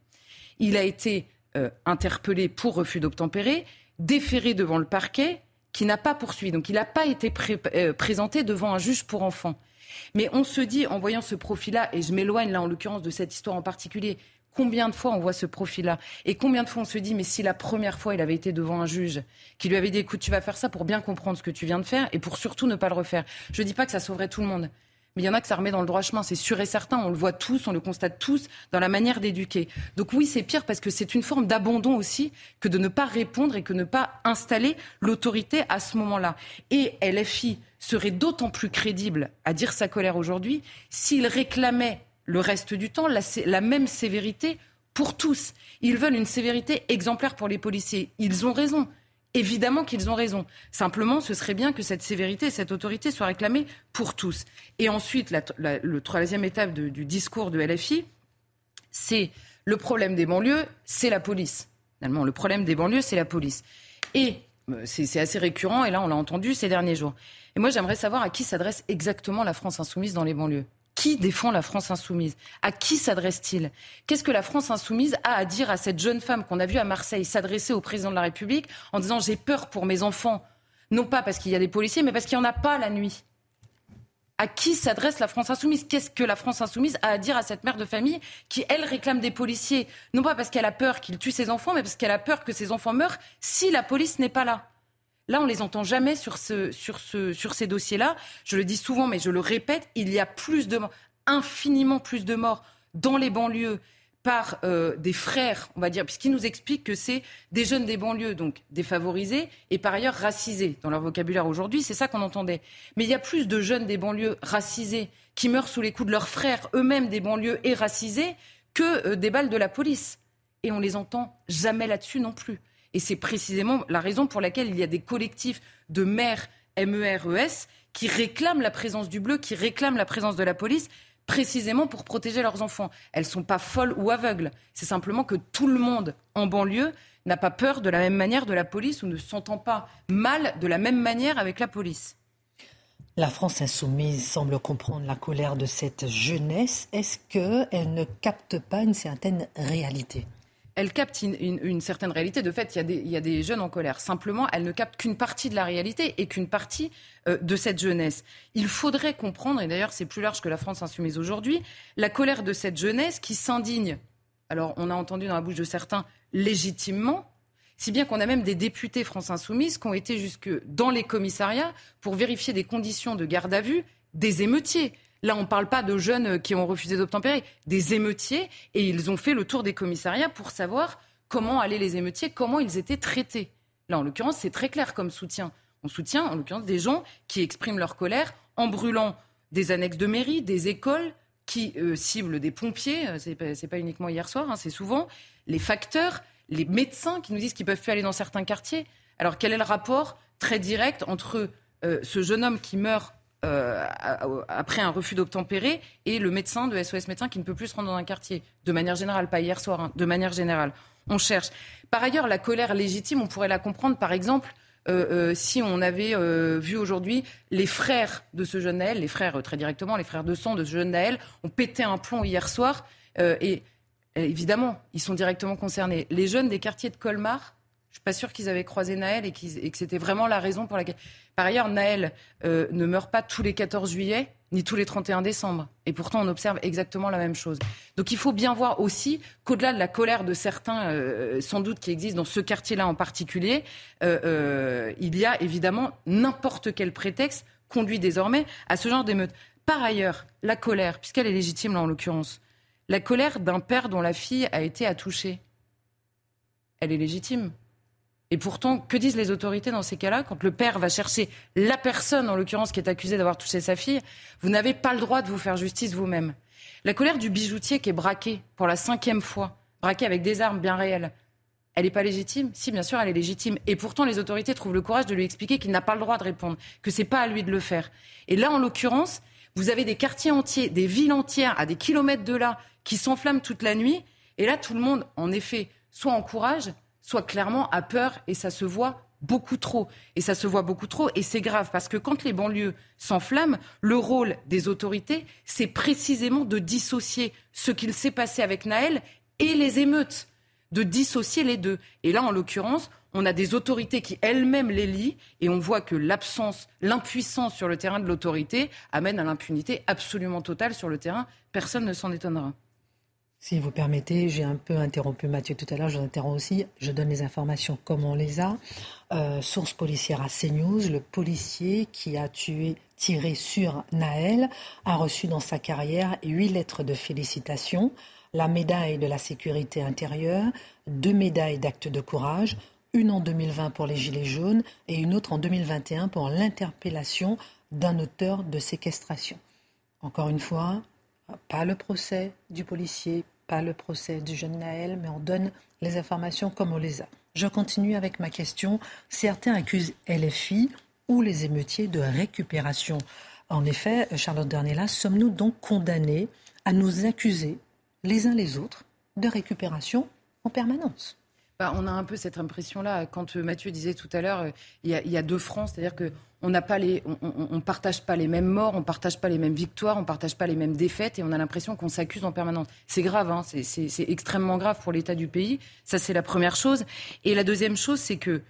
il a été euh, interpellé pour refus d'obtempérer, déféré devant le parquet, qui n'a pas poursuivi. Donc il n'a pas été euh, présenté devant un juge pour enfants. Mais on se dit, en voyant ce profil-là, et je m'éloigne là en l'occurrence de cette histoire en particulier, combien de fois on voit ce profil-là Et combien de fois on se dit, mais si la première fois il avait été devant un juge, qui lui avait dit, écoute, tu vas faire ça pour bien comprendre ce que tu viens de faire et pour surtout ne pas le refaire. Je ne dis pas que ça sauverait tout le monde. mais il y en a que ça remet dans le droit chemin, c'est sûr et certain, on le voit tous, on le constate tous dans la manière d'éduquer. Donc oui, c'est pire parce que c'est une forme d'abandon aussi que de ne pas répondre et que ne pas installer l'autorité à ce moment-là. Et LFI serait d'autant plus crédible à dire sa colère aujourd'hui s'il réclamait le reste du temps la, la même sévérité pour tous. Ils veulent une sévérité exemplaire pour les policiers. Ils ont raison. Évidemment qu'ils ont raison. Simplement, ce serait bien que cette sévérité, cette autorité soit réclamée pour tous. Et ensuite, la, troisième étape du discours de LFI, c'est le problème des banlieues, c'est la police. Finalement, le problème des banlieues, c'est la police. Et euh, c'est assez récurrent, et là, on l'a entendu ces derniers jours. Et moi, j'aimerais savoir à qui s'adresse exactement la France insoumise dans les banlieues. Qui défend la France insoumise? À qui s'adresse-t-il? Qu'est-ce que la France insoumise a à dire à cette jeune femme qu'on a vue à Marseille s'adresser au président de la République en disant j'ai peur pour mes enfants, non pas parce qu'il y a des policiers, mais parce qu'il n'y en a pas la nuit. À qui s'adresse la France insoumise? Qu'est-ce que la France insoumise a à dire à cette mère de famille qui, elle, réclame des policiers? Non pas parce qu'elle a peur qu'ils tuent ses enfants, mais parce qu'elle a peur que ses enfants meurent si la police n'est pas là. Là, on les entend jamais sur, ce, sur, ce, sur ces dossiers-là. Je le dis souvent, mais je le répète, il y a plus de morts, infiniment plus de morts dans les banlieues par euh, des frères, on va dire, puisqu'ils nous expliquent que c'est des jeunes des banlieues, donc défavorisés, et par ailleurs racisés dans leur vocabulaire aujourd'hui, c'est ça qu'on entendait. Mais il y a plus de jeunes des banlieues racisés qui meurent sous les coups de leurs frères, eux-mêmes des banlieues et racisés, que euh, des balles de la police. Et on les entend jamais là-dessus non plus. Et c'est précisément la raison pour laquelle il y a des collectifs de maires MERES qui réclament la présence du bleu, qui réclament la présence de la police, précisément pour protéger leurs enfants. Elles ne sont pas folles ou aveugles. C'est simplement que tout le monde en banlieue n'a pas peur de la même manière de la police ou ne s'entend pas mal de la même manière avec la police. La France insoumise semble comprendre la colère de cette jeunesse. Est-ce qu'elle ne capte pas une certaine réalité? Elle capte une, certaine réalité. De fait, il y, a des, jeunes en colère. Simplement, elle ne capte qu'une partie de la réalité et qu'une partie euh, de cette jeunesse. Il faudrait comprendre, et d'ailleurs c'est plus large que la France insoumise aujourd'hui, la colère de cette jeunesse qui s'indigne. Alors, on a entendu dans la bouche de certains légitimement, si bien qu'on a même des députés France insoumise qui ont été jusque dans les commissariats pour vérifier des conditions de garde à vue des émeutiers. Là, on ne parle pas de jeunes qui ont refusé d'obtempérer, des émeutiers, et ils ont fait le tour des commissariats pour savoir comment allaient les émeutiers, comment ils étaient traités. Là, en l'occurrence, c'est très clair comme soutien. On soutient, en l'occurrence, des gens qui expriment leur colère en brûlant des annexes de mairie, des écoles, qui euh, ciblent des pompiers, euh, ce n'est pas, uniquement hier soir, hein, c'est souvent les facteurs, les médecins qui nous disent qu'ils peuvent plus aller dans certains quartiers. Alors quel est le rapport très direct entre euh, ce jeune homme qui meurt euh, après un refus d'obtempérer et le médecin de SOS médecin qui ne peut plus se rendre dans un quartier. De manière générale, pas hier soir, hein, de manière générale. On cherche. Par ailleurs, la colère légitime, on pourrait la comprendre, par exemple, euh, euh, si on avait vu aujourd'hui les frères de ce jeune Naël, les frères très directement, les frères de sang de ce jeune Naël, ont pété un plomb hier soir. et évidemment, ils sont directement concernés. Les jeunes des quartiers de Colmar, suis pas sûre qu'ils avaient croisé Naël et, et que c'était vraiment la raison pour laquelle. Par ailleurs, Naël euh, ne meurt pas tous les 14 juillet ni tous les 31 décembre. Et pourtant, on observe exactement la même chose. Donc il faut bien voir aussi qu'au-delà de la colère de certains, euh, sans doute qui existent dans ce quartier-là en particulier, euh, il y a évidemment n'importe quel prétexte conduit désormais à ce genre d'émeute. Par ailleurs, la colère, puisqu'elle est légitime là en l'occurrence, la colère d'un père dont la fille a été attouchée, elle est légitime. Et pourtant, que disent les autorités dans ces cas-là Quand le père va chercher la personne, en l'occurrence, qui est accusée d'avoir touché sa fille, vous n'avez pas le droit de vous faire justice vous-même. La colère du bijoutier qui est braqué pour la cinquième fois, braqué avec des armes bien réelles, elle n'est pas légitime? Si, bien sûr, elle est légitime. Et pourtant, les autorités trouvent le courage de lui expliquer qu'il n'a pas le droit de répondre, que c'est pas à lui de le faire. Et là, en l'occurrence, vous avez des quartiers entiers, des villes entières à des kilomètres de là, qui s'enflamment toute la nuit. Et là, tout le monde, en effet, soit encourage, soit clairement à peur et ça se voit beaucoup trop. Et ça se voit beaucoup trop et c'est grave parce que quand les banlieues s'enflamment, le rôle des autorités, c'est précisément de dissocier ce qu'il s'est passé avec Naël et les émeutes, de dissocier les deux. Et là, en l'occurrence, on a des autorités qui elles-mêmes les lient et on voit que l'absence, l'impuissance sur le terrain de l'autorité amène à l'impunité absolument totale sur le terrain. Personne ne s'en étonnera. Si vous permettez, j'ai un peu interrompu Mathieu tout à l'heure, je l'interromps aussi. Je donne les informations comme on les a. Euh, source policière à CNews, le policier qui a tué, tiré sur Naël a reçu dans sa carrière huit lettres de félicitations, la médaille de la sécurité intérieure, deux médailles d'acte de courage, une en 2020 pour les Gilets jaunes et une autre en 2021 pour l'interpellation d'un auteur de séquestration. Encore une fois, pas le procès du policier, pas le procès du jeune Naël, mais on donne les informations comme on les a. Je continue avec ma question. Certains accusent LFI ou les émeutiers de récupération. En effet, Charlotte Dernella, sommes-nous donc condamnés à nous accuser les uns les autres de récupération en permanence? Bah, on a un peu cette impression-là. Quand euh, Mathieu disait tout à l'heure, euh, il, y, a deux francs, c'est-à-dire que on n'a pas les, on, partage pas les mêmes morts, on partage pas les mêmes victoires, on partage pas les mêmes défaites, et on a l'impression qu'on s'accuse en permanence. C'est grave, hein, c'est extrêmement grave pour l'état du pays. Ça, c'est la première chose. Et la deuxième chose, c'est que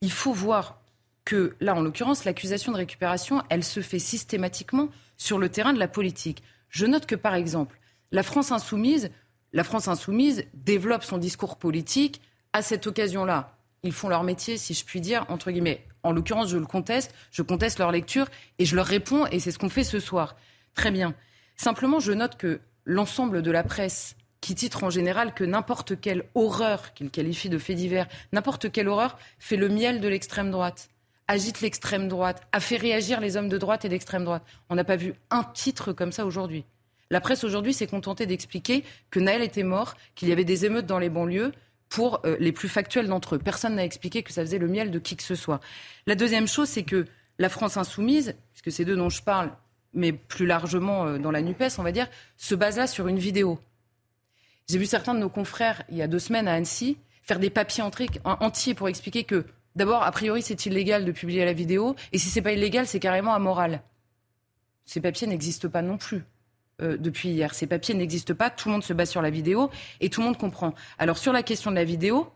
il faut voir que là, en l'occurrence, l'accusation de récupération, elle se fait systématiquement sur le terrain de la politique. Je note que, par exemple, la France insoumise la France insoumise développe son discours politique à cette occasion-là. Ils font leur métier, si je puis dire, entre guillemets. En l'occurrence, je le conteste, je conteste leur lecture et je leur réponds et c'est ce qu'on fait ce soir. Très bien. Simplement, je note que l'ensemble de la presse qui titre en général que n'importe quelle horreur qu'il qualifie de fait divers, n'importe quelle horreur fait le miel de l'extrême droite, agite l'extrême droite, a fait réagir les hommes de droite et d'extrême droite. On n'a pas vu un titre comme ça aujourd'hui. La presse aujourd'hui s'est contentée d'expliquer que Naël était mort, qu'il y avait des émeutes dans les banlieues pour euh, les plus factuels d'entre eux. Personne n'a expliqué que ça faisait le miel de qui que ce soit. La deuxième chose, c'est que la France insoumise, puisque c'est d'eux dont je parle, mais plus largement euh, dans la NUPES, on va dire, se base là sur une vidéo. J'ai vu certains de nos confrères, il y a deux semaines à Annecy, faire des papiers entiers pour expliquer que, d'abord, a priori, c'est illégal de publier la vidéo, et si c'est pas illégal, c'est carrément amoral. Ces papiers n'existent pas non plus. Euh, depuis hier. Ces papiers n'existent pas, tout le monde se base sur la vidéo et tout le monde comprend. Alors sur la question de la vidéo,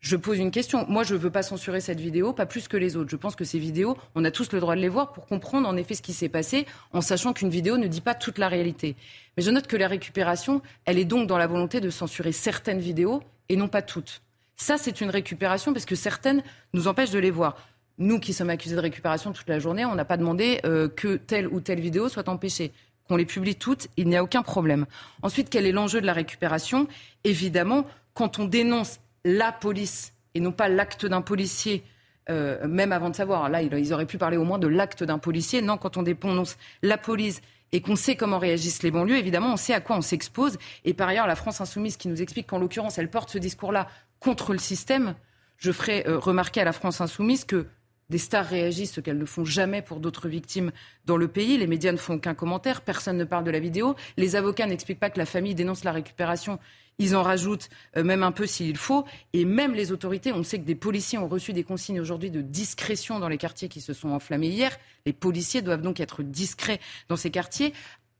je pose une question. Moi, je ne veux pas censurer cette vidéo, pas plus que les autres. Je pense que ces vidéos, on a tous le droit de les voir pour comprendre en effet ce qui s'est passé, en sachant qu'une vidéo ne dit pas toute la réalité. Mais je note que la récupération, elle est donc dans la volonté de censurer certaines vidéos et non pas toutes. Ça, c'est une récupération parce que certaines nous empêchent de les voir. Nous qui sommes accusés de récupération toute la journée, on n'a pas demandé euh, que telle ou telle vidéo soit empêchée qu'on les publie toutes, il n'y a aucun problème. Ensuite, quel est l'enjeu de la récupération? Évidemment, quand on dénonce la police et non pas l'acte d'un policier, euh, même avant de savoir, là, ils auraient pu parler au moins de l'acte d'un policier. Non, quand on dénonce la police et qu'on sait comment réagissent les banlieues, évidemment, on sait à quoi on s'expose. Et par ailleurs, la France insoumise qui nous explique qu'en l'occurrence, elle porte ce discours-là contre le système, je ferai euh, remarquer à la France insoumise que des stars réagissent, ce qu'elles ne font jamais pour d'autres victimes dans le pays. Les médias ne font aucun commentaire, personne ne parle de la vidéo. Les avocats n'expliquent pas que la famille dénonce la récupération. Ils en rajoutent euh, même un peu s'il faut. Et même les autorités, on sait que des policiers ont reçu des consignes aujourd'hui de discrétion dans les quartiers qui se sont enflammés hier. Les policiers doivent donc être discrets dans ces quartiers.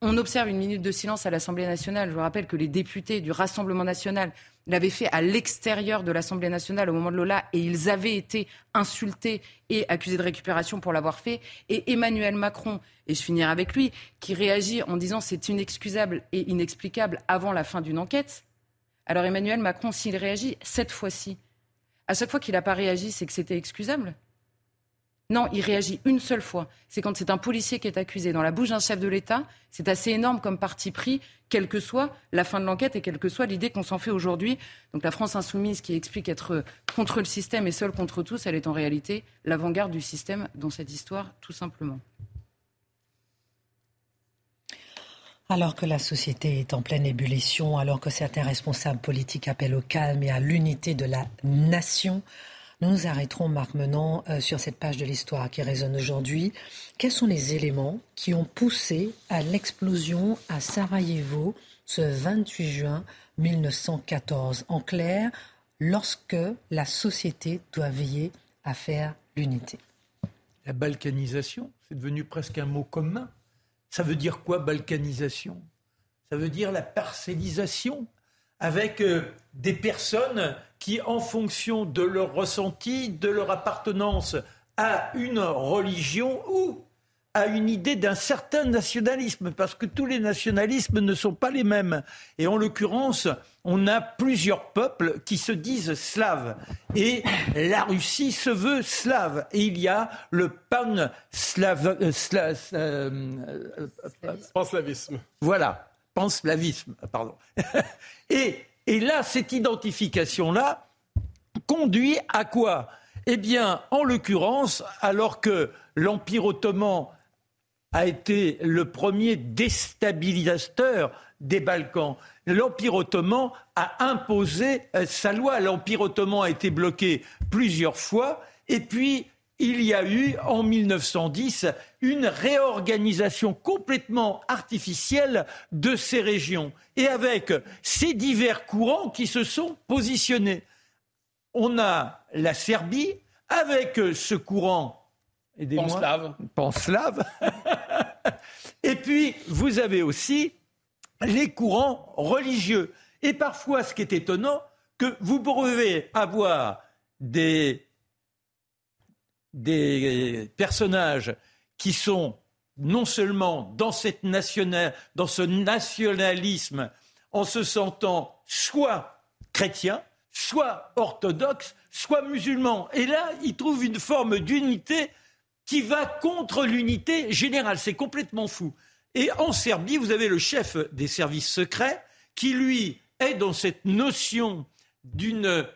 On observe une minute de silence à l'Assemblée nationale. Je vous rappelle que les députés du Rassemblement national l'avaient fait à l'extérieur de l'Assemblée nationale au moment de Lola et ils avaient été insultés et accusés de récupération pour l'avoir fait. Et Emmanuel Macron, et je finirai avec lui, qui réagit en disant c'est inexcusable et inexplicable avant la fin d'une enquête. Alors Emmanuel Macron, s'il réagit cette fois-ci, à chaque fois qu'il n'a pas réagi, c'est que c'était excusable? Non, il réagit une seule fois. C'est quand c'est un policier qui est accusé. Dans la bouche d'un chef de l'État, c'est assez énorme comme parti pris, quelle que soit la fin de l'enquête et quelle que soit l'idée qu'on s'en fait aujourd'hui. Donc la France insoumise qui explique être contre le système et seule contre tous, elle est en réalité l'avant-garde du système dans cette histoire, tout simplement. Alors que la société est en pleine ébullition, alors que certains responsables politiques appellent au calme et à l'unité de la nation, nous arrêterons, Marc Menant, euh, sur cette page de l'histoire qui résonne aujourd'hui. Quels sont les éléments qui ont poussé à l'explosion à Sarajevo ce 28 juin 1914 En clair, lorsque la société doit veiller à faire l'unité. La balkanisation, c'est devenu presque un mot commun. Ça veut dire quoi, balkanisation? Ça veut dire la parcellisation avec euh, des personnes qui, en fonction de leur ressenti, de leur appartenance à une religion ou à une idée d'un certain nationalisme, parce que tous les nationalismes ne sont pas les mêmes. Et en l'occurrence, on a plusieurs peuples qui se disent slaves. Et la Russie se veut slave. Et il y a le pan-slave... Euh, euh, Panslavisme. Voilà, panslavisme, pardon. et, et là, cette identification-là conduit à quoi? Eh bien, en l'occurrence, alors que l'Empire ottoman a été le premier déstabilisateur des Balkans. L'Empire ottoman a imposé euh, sa loi. L'Empire ottoman a été bloqué plusieurs fois. Et puis, il y a eu, en 1910, une réorganisation complètement artificielle de ces régions. Et avec ces divers courants qui se sont positionnés. On a la Serbie, avec ce courant Panslave. Panslave. Et puis, vous avez aussi les courants religieux. Et parfois, ce qui est étonnant, que vous pouvez avoir des, des personnages qui sont non seulement dans, cette ce nationalisme en se sentant soit chrétiens, soit orthodoxes, soit musulmans. Et là, ils trouvent une forme d'unité qui va contre l'unité générale. C'est complètement fou. Et en Serbie, vous avez le chef des services secrets qui, lui, est dans cette notion d'un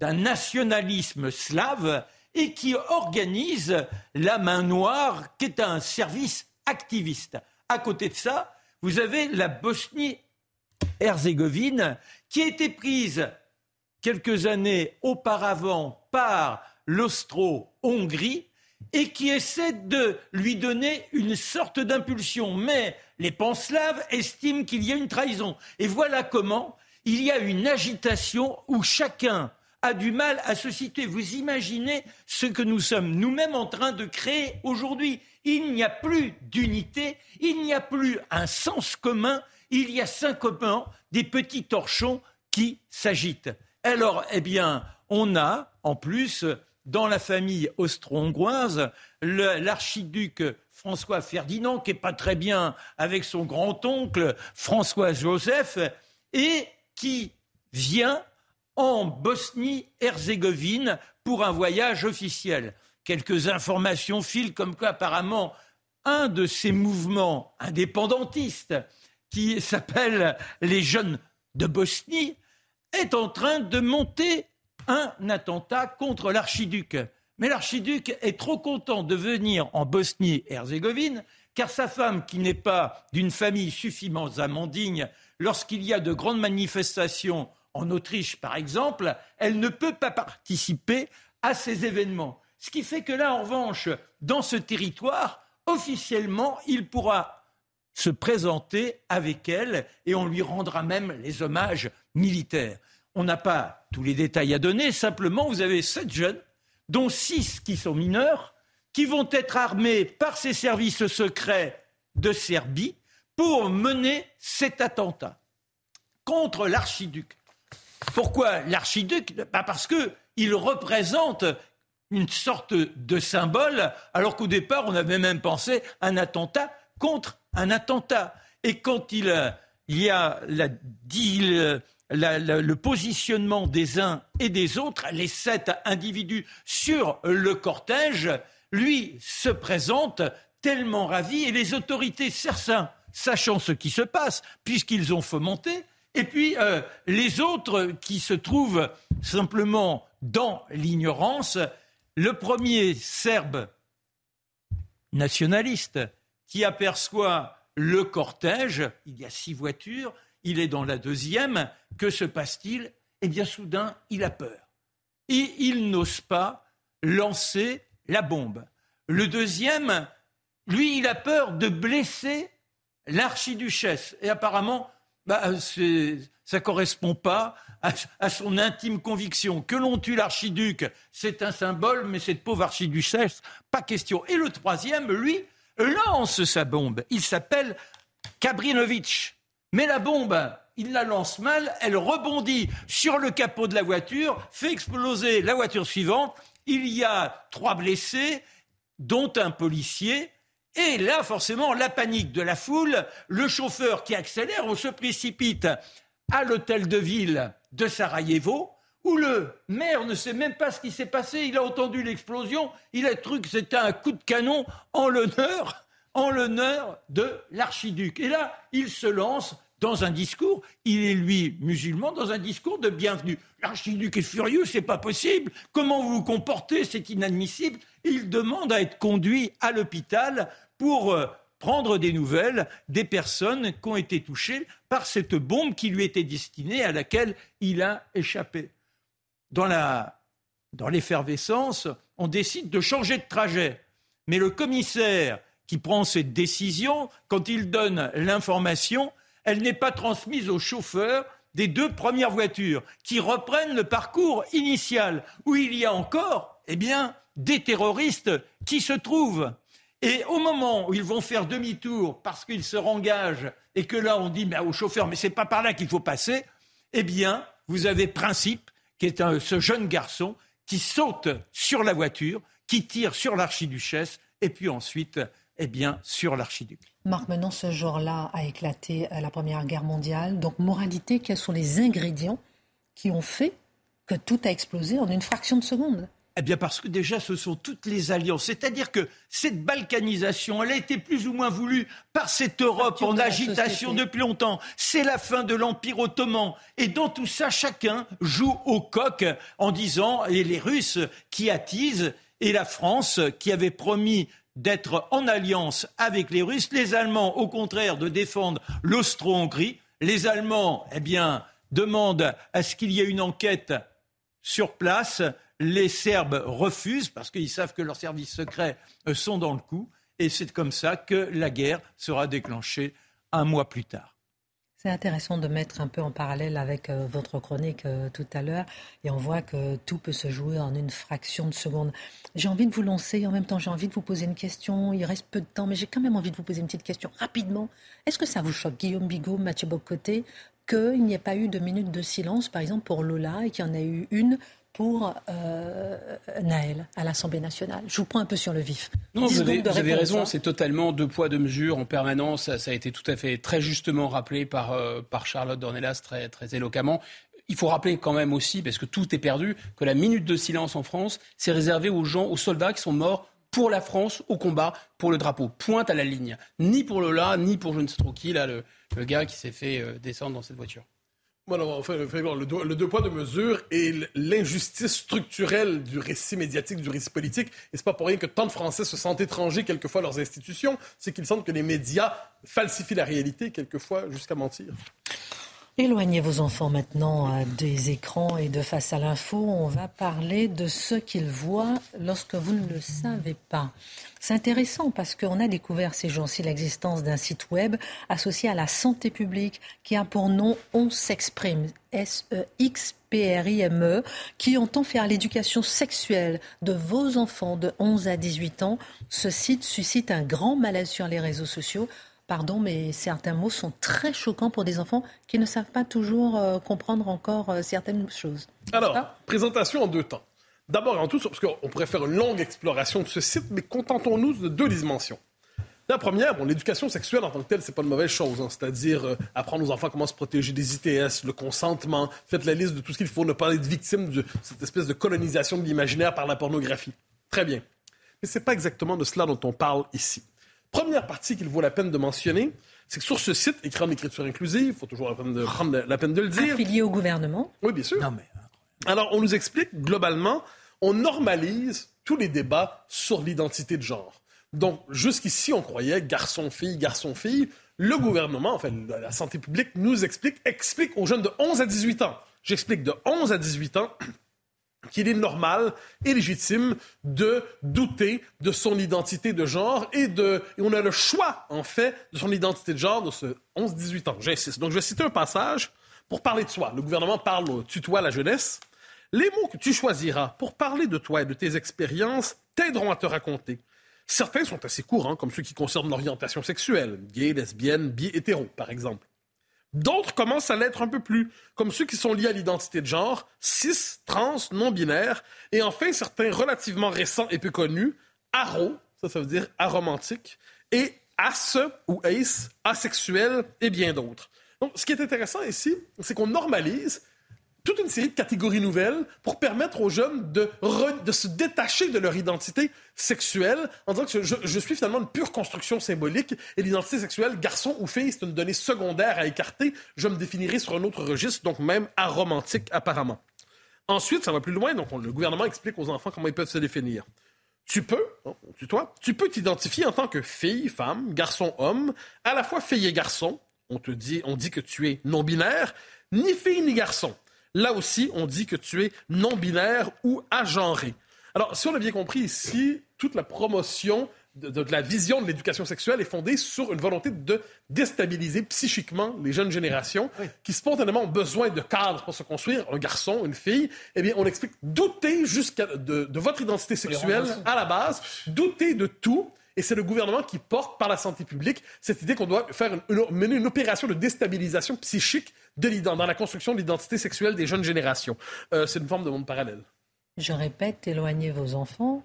nationalisme slave et qui organise la main noire, qui est un service activiste. À côté de ça, vous avez la Bosnie-Herzégovine qui a été prise quelques années auparavant par l'Austro-Hongrie et qui essaie de lui donner une sorte d'impulsion. Mais les panslaves estiment qu'il y a une trahison. Et voilà comment il y a une agitation où chacun a du mal à se situer. Vous imaginez ce que nous sommes nous-mêmes en train de créer aujourd'hui. Il n'y a plus d'unité, il n'y a plus un sens commun, il y a simplement des petits torchons qui s'agitent. Alors, eh bien, on a en plus dans la famille austro-hongroise, l'archiduc François Ferdinand, qui n'est pas très bien avec son grand-oncle François Joseph, et qui vient en Bosnie-Herzégovine pour un voyage officiel. Quelques informations filent comme quoi apparemment un de ces mouvements indépendantistes qui s'appelle les jeunes de Bosnie est en train de monter un attentat contre l'archiduc. Mais l'archiduc est trop content de venir en Bosnie-Herzégovine, car sa femme, qui n'est pas d'une famille suffisamment digne, lorsqu'il y a de grandes manifestations en Autriche, par exemple, elle ne peut pas participer à ces événements. Ce qui fait que là, en revanche, dans ce territoire, officiellement, il pourra se présenter avec elle et on lui rendra même les hommages militaires. On n'a pas tous les détails à donner, simplement vous avez sept jeunes, dont six qui sont mineurs, qui vont être armés par ces services secrets de Serbie pour mener cet attentat contre l'archiduc. Pourquoi l'archiduc? Bah, Parce qu'il représente une sorte de symbole, alors qu'au départ, on avait même pensé un attentat contre un attentat. Et quand il, y a la, le positionnement des uns et des autres, les sept individus sur le cortège, lui se présente tellement ravi et les autorités, certains sachant ce qui se passe, puisqu'ils ont fomenté, et puis euh, les autres qui se trouvent simplement dans l'ignorance, le premier Serbe nationaliste qui aperçoit le cortège, il y a six voitures, il est dans la deuxième, que se passe-t-il? Eh bien, soudain, il a peur. Et il n'ose pas lancer la bombe. Le deuxième, lui, il a peur de blesser l'archiduchesse. Et apparemment, bah, ça ne correspond pas à, son intime conviction. Que l'on tue l'archiduc, c'est un symbole, mais cette pauvre archiduchesse, pas question. Et le troisième, lui, lance sa bombe. Il s'appelle Kabrinovitch. Mais la bombe, il la lance mal, elle rebondit sur le capot de la voiture, fait exploser la voiture suivante. Il y a trois blessés, dont un policier, Et là, forcément, la panique de la foule, le chauffeur qui accélère, on se précipite à l'hôtel de ville de Sarajevo, où le maire ne sait même pas ce qui s'est passé. Il a entendu l'explosion, il a cru que c'était un coup de canon en l'honneur, en l'honneur de l'archiduc. Et là, il se lance dans un discours, il est lui musulman, dans un discours de bienvenue. L'archiduc est furieux, c'est pas possible. Comment vous vous comportez, c'est inadmissible. Il demande à être conduit à l'hôpital pour euh, prendre des nouvelles des personnes qui ont été touchées par cette bombe qui lui était destinée, à laquelle il a échappé. Dans, l'effervescence, on décide de changer de trajet. Mais le commissaire qui prend cette décision, quand il donne l'information, elle n'est pas transmise au chauffeur des deux premières voitures qui reprennent le parcours initial où il y a encore, eh bien, des terroristes qui se trouvent. Et au moment où ils vont faire demi-tour parce qu'ils se rengagent et que là on dit au chauffeur mais c'est pas par là qu'il faut passer, eh bien, vous avez Principe qui est ce jeune garçon qui saute sur la voiture, qui tire sur l'archiduchesse et puis ensuite eh bien, sur l'archiduc. Marc, maintenant, ce jour-là a éclaté la Première Guerre mondiale. Donc, moralité, quels sont les ingrédients qui ont fait que tout a explosé en une fraction de seconde? Eh bien parce que déjà ce sont toutes les alliances. C'est-à-dire que cette balkanisation, elle a été plus ou moins voulue par cette Europe en agitation depuis longtemps. C'est la fin de l'Empire ottoman. Et dans tout ça, chacun joue au coq en disant, et les Russes qui attisent, et la France qui avait promis d'être en alliance avec les Russes, les Allemands, au contraire, de défendre l'Austro-Hongrie. Les Allemands, eh bien, demandent à ce qu'il y ait une enquête sur place. Les Serbes refusent parce qu'ils savent que leurs services secrets euh, sont dans le coup. Et c'est comme ça que la guerre sera déclenchée un mois plus tard. C'est intéressant de mettre un peu en parallèle avec euh, votre chronique euh, tout à l'heure et on voit que tout peut se jouer en une fraction de seconde. J'ai envie de vous lancer en même temps j'ai envie de vous poser une question. Il reste peu de temps mais j'ai quand même envie de vous poser une petite question rapidement. Est-ce que ça vous choque, Guillaume Bigot, Mathieu Bocoté, qu'il n'y ait pas eu de minute de silence par exemple pour Lola et qu'il y en ait eu une pour euh, Naël à l'Assemblée nationale. Je vous prends un peu sur le vif. Non, vous avez, raison, hein. c'est totalement deux poids, deux mesures en permanence. Ça, a été tout à fait très justement rappelé par, euh, par Charlotte Dornelas très, très éloquemment. Il faut rappeler quand même aussi, parce que tout est perdu, que la minute de silence en France, c'est réservé aux gens, aux soldats qui sont morts pour la France au combat, pour le drapeau. Pointe à la ligne. Ni pour Lola, ni pour je ne sais trop qui, là, le, le gars qui s'est fait euh, descendre dans cette voiture. Voilà, enfin, le, deux, le deux poids, deux mesures et l'injustice structurelle du récit médiatique, du récit politique. Et c'est pas pour rien que tant de Français se sentent étrangers quelquefois à leurs institutions. C'est qu'ils sentent que les médias falsifient la réalité quelquefois jusqu'à mentir. Éloignez vos enfants maintenant euh, des écrans et de face à l'info. On va parler de ce qu'ils voient lorsque vous ne le savez pas. C'est intéressant parce qu'on a découvert ces jours-ci l'existence d'un site web associé à la santé publique qui a pour nom On s'exprime, S-E-X-P-R-I-M-E, e, qui entend faire l'éducation sexuelle de vos enfants de 11 à 18 ans. Ce site suscite un grand malaise sur les réseaux sociaux pardon, mais certains mots sont très choquants pour des enfants qui ne savent pas toujours euh, comprendre encore euh, certaines choses. Alors, présentation en deux temps. D'abord en tout, parce qu'on pourrait faire une longue exploration de ce site, mais contentons-nous de deux dimensions. La première, bon, l'éducation sexuelle en tant que telle, c'est pas une mauvaise chose. Hein. c'est-à-dire euh, apprendre aux enfants comment se protéger des ITS, le consentement, faites la liste de tout ce qu'il faut, ne pas être victime de cette espèce de colonisation de l'imaginaire par la pornographie. Très bien. Mais c'est pas exactement de cela dont on parle ici. Première partie qu'il vaut la peine de mentionner, c'est que sur ce site, écran d'écriture inclusive, il faut toujours la peine de, prendre la peine de le dire. Affilié au gouvernement. Oui, bien sûr. Non, mais... Euh, Alors, on nous explique, globalement, on normalise tous les débats sur l'identité de genre. Donc, jusqu'ici, on croyait garçon-fille, garçon-fille. Le gouvernement, enfin, la santé publique nous explique, explique aux jeunes de 11 à 18 ans. J'explique de 11 à 18 ans qu'il est normal et légitime de douter de son identité de genre et, de, on a le choix, en fait, de son identité de genre de ce 11-18 ans. J'insiste. Donc, je vais citer un passage pour parler de soi. Le gouvernement parle, tutoie la jeunesse. Les mots que tu choisiras pour parler de toi et de tes expériences t'aideront à te raconter. Certains sont assez courants, comme ceux qui concernent l'orientation sexuelle, gay, lesbienne, bi, hétéro, par exemple. D'autres commencent à l'être un peu plus, comme ceux qui sont liés à l'identité de genre, cis, trans, non-binaire, et enfin certains relativement récents et peu connus, aro, ça, ça veut dire aromantique, et as ou ace, asexuel et bien d'autres. Donc, ce qui est intéressant ici, c'est qu'on normalise toute une série de catégories nouvelles pour permettre aux jeunes de, se détacher de leur identité sexuelle en disant que je, suis finalement une pure construction symbolique et l'identité sexuelle, garçon ou fille, c'est une donnée secondaire à écarter. Je me définirai sur un autre registre, donc même aromantique apparemment. Ensuite, ça va plus loin, donc le gouvernement explique aux enfants comment ils peuvent se définir. Tu peux, oh, tu, toi, tu peux t'identifier en tant que fille, femme, garçon, homme, à la fois fille et garçon. On te dit, on dit que tu es non binaire, ni fille ni garçon. Là aussi, on dit que tu es non-binaire ou agenré. Alors, si on a bien compris ici, toute la promotion de, la vision de l'éducation sexuelle est fondée sur une volonté de déstabiliser psychiquement les jeunes générations qui spontanément ont besoin de cadres pour se construire, un garçon, une fille. Eh bien, on explique doutez jusqu'à de, votre identité sexuelle à la base, doutez de tout. Et c'est le gouvernement qui porte par la santé publique cette idée qu'on doit faire mener une opération de déstabilisation psychique de dans la construction de l'identité sexuelle des jeunes générations. Euh, c'est une forme de monde parallèle. Je répète, éloignez vos enfants.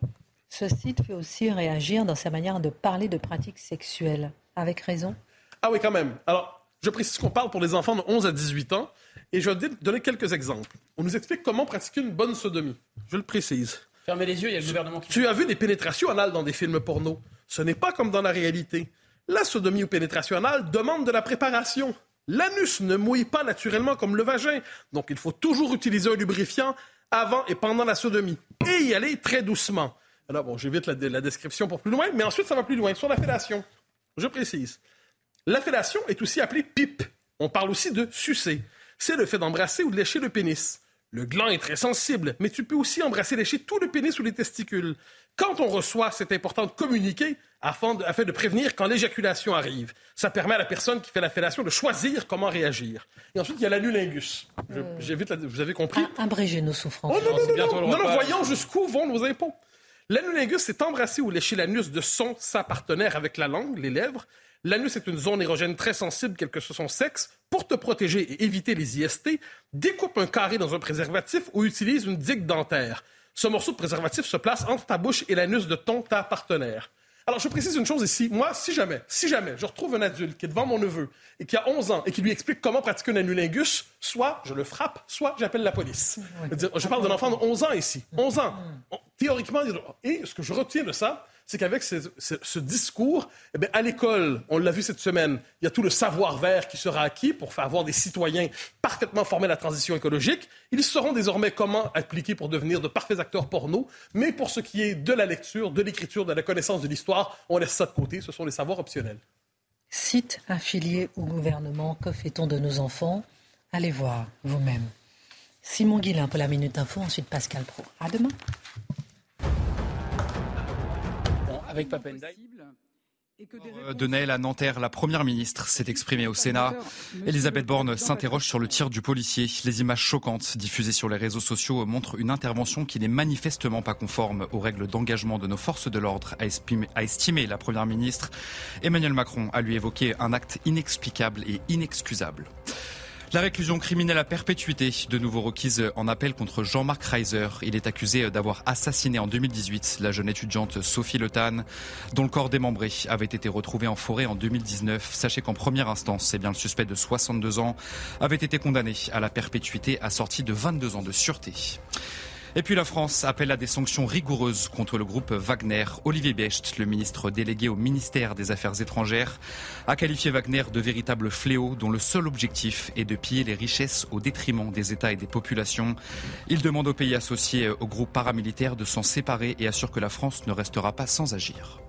Ce site fait aussi réagir dans sa manière de parler de pratiques sexuelles. Avec raison Ah oui, quand même. Alors, je précise qu'on parle pour les enfants de 11 à 18 ans. Et je vais donner quelques exemples. On nous explique comment pratiquer une bonne sodomie. Je le précise. Fermez les yeux, il y a le gouvernement qui... Tu as vu des pénétrations anales dans des films porno? Ce n'est pas comme dans la réalité. La sodomie ou pénétration anale demande de la préparation. L'anus ne mouille pas naturellement comme le vagin, donc il faut toujours utiliser un lubrifiant avant et pendant la sodomie et y aller très doucement. Alors bon, j'évite la, description pour plus loin, mais ensuite ça va plus loin sur la fellation. Je précise. La fellation est aussi appelée pipe. On parle aussi de sucer. C'est le fait d'embrasser ou de lécher le pénis. Le gland est très sensible, mais tu peux aussi embrasser, lécher tout le pénis ou les testicules. Quand on reçoit, c'est important de communiquer afin de, prévenir quand l'éjaculation arrive. Ça permet à la personne qui fait la fellation de choisir comment réagir. Et ensuite, il y a l'anulingus. Euh... vous avez compris? Abréger nos souffrances. Oh, non, non, non, non, non, voyons jusqu'où vont nos impôts. L'anulingus, c'est embrasser ou lécher l'anus de son, sa partenaire avec la langue, les lèvres. L'anus est une zone érogène très sensible, quel que soit son sexe. Pour te protéger et éviter les IST, découpe un carré dans un préservatif ou utilise une digue dentaire. Ce morceau de préservatif se place entre ta bouche et l'anus de ton, ta partenaire. Alors, je précise une chose ici. Moi, si jamais, si jamais je retrouve un adulte qui est devant mon neveu et qui a 11 ans et qui lui explique comment pratiquer un anulingus, soit je le frappe, soit j'appelle la police. Je parle d'un enfant de 11 ans ici. 11 ans. Théoriquement, et ce que je retiens de ça, c'est qu'avec ce, discours, eh à l'école, on l'a vu cette semaine, il y a tout le savoir vert qui sera acquis pour faire avoir des citoyens parfaitement formés à la transition écologique. Ils sauront désormais comment appliquer pour devenir de parfaits acteurs porno. Mais pour ce qui est de la lecture, de l'écriture, de la connaissance de l'histoire, on laisse ça de côté. Ce sont les savoirs optionnels. Site affilié au gouvernement, que fait-on de nos enfants? Allez voir vous-même. Simon Guillain pour la Minute Info, ensuite Pascal Pro. À demain avec De Naël à Nanterre, la première ministre s'est exprimée au Sénat. Elisabeth Borne s'interroge sur le tir du policier. Les images choquantes diffusées sur les réseaux sociaux montrent une intervention qui n'est manifestement pas conforme aux règles d'engagement de nos forces de l'ordre, a estimé la première ministre. Emmanuel Macron a lui évoqué un acte inexplicable et inexcusable. La réclusion criminelle à perpétuité, de nouveau requise en appel contre Jean-Marc Reiser. Il est accusé d'avoir assassiné en 2018 la jeune étudiante Sophie Le dont le corps démembré avait été retrouvé en forêt en 2019. Sachez qu'en première instance, c'est bien le suspect de 62 ans, avait été condamné à la perpétuité assorti de 22 ans de sûreté. Et puis la France appelle à des sanctions rigoureuses contre le groupe Wagner. Olivier Becht, le ministre délégué au ministère des Affaires étrangères, a qualifié Wagner de véritable fléau dont le seul objectif est de piller les richesses au détriment des États et des populations. Il demande aux pays associés au groupe paramilitaire de s'en séparer et assure que la France ne restera pas sans agir.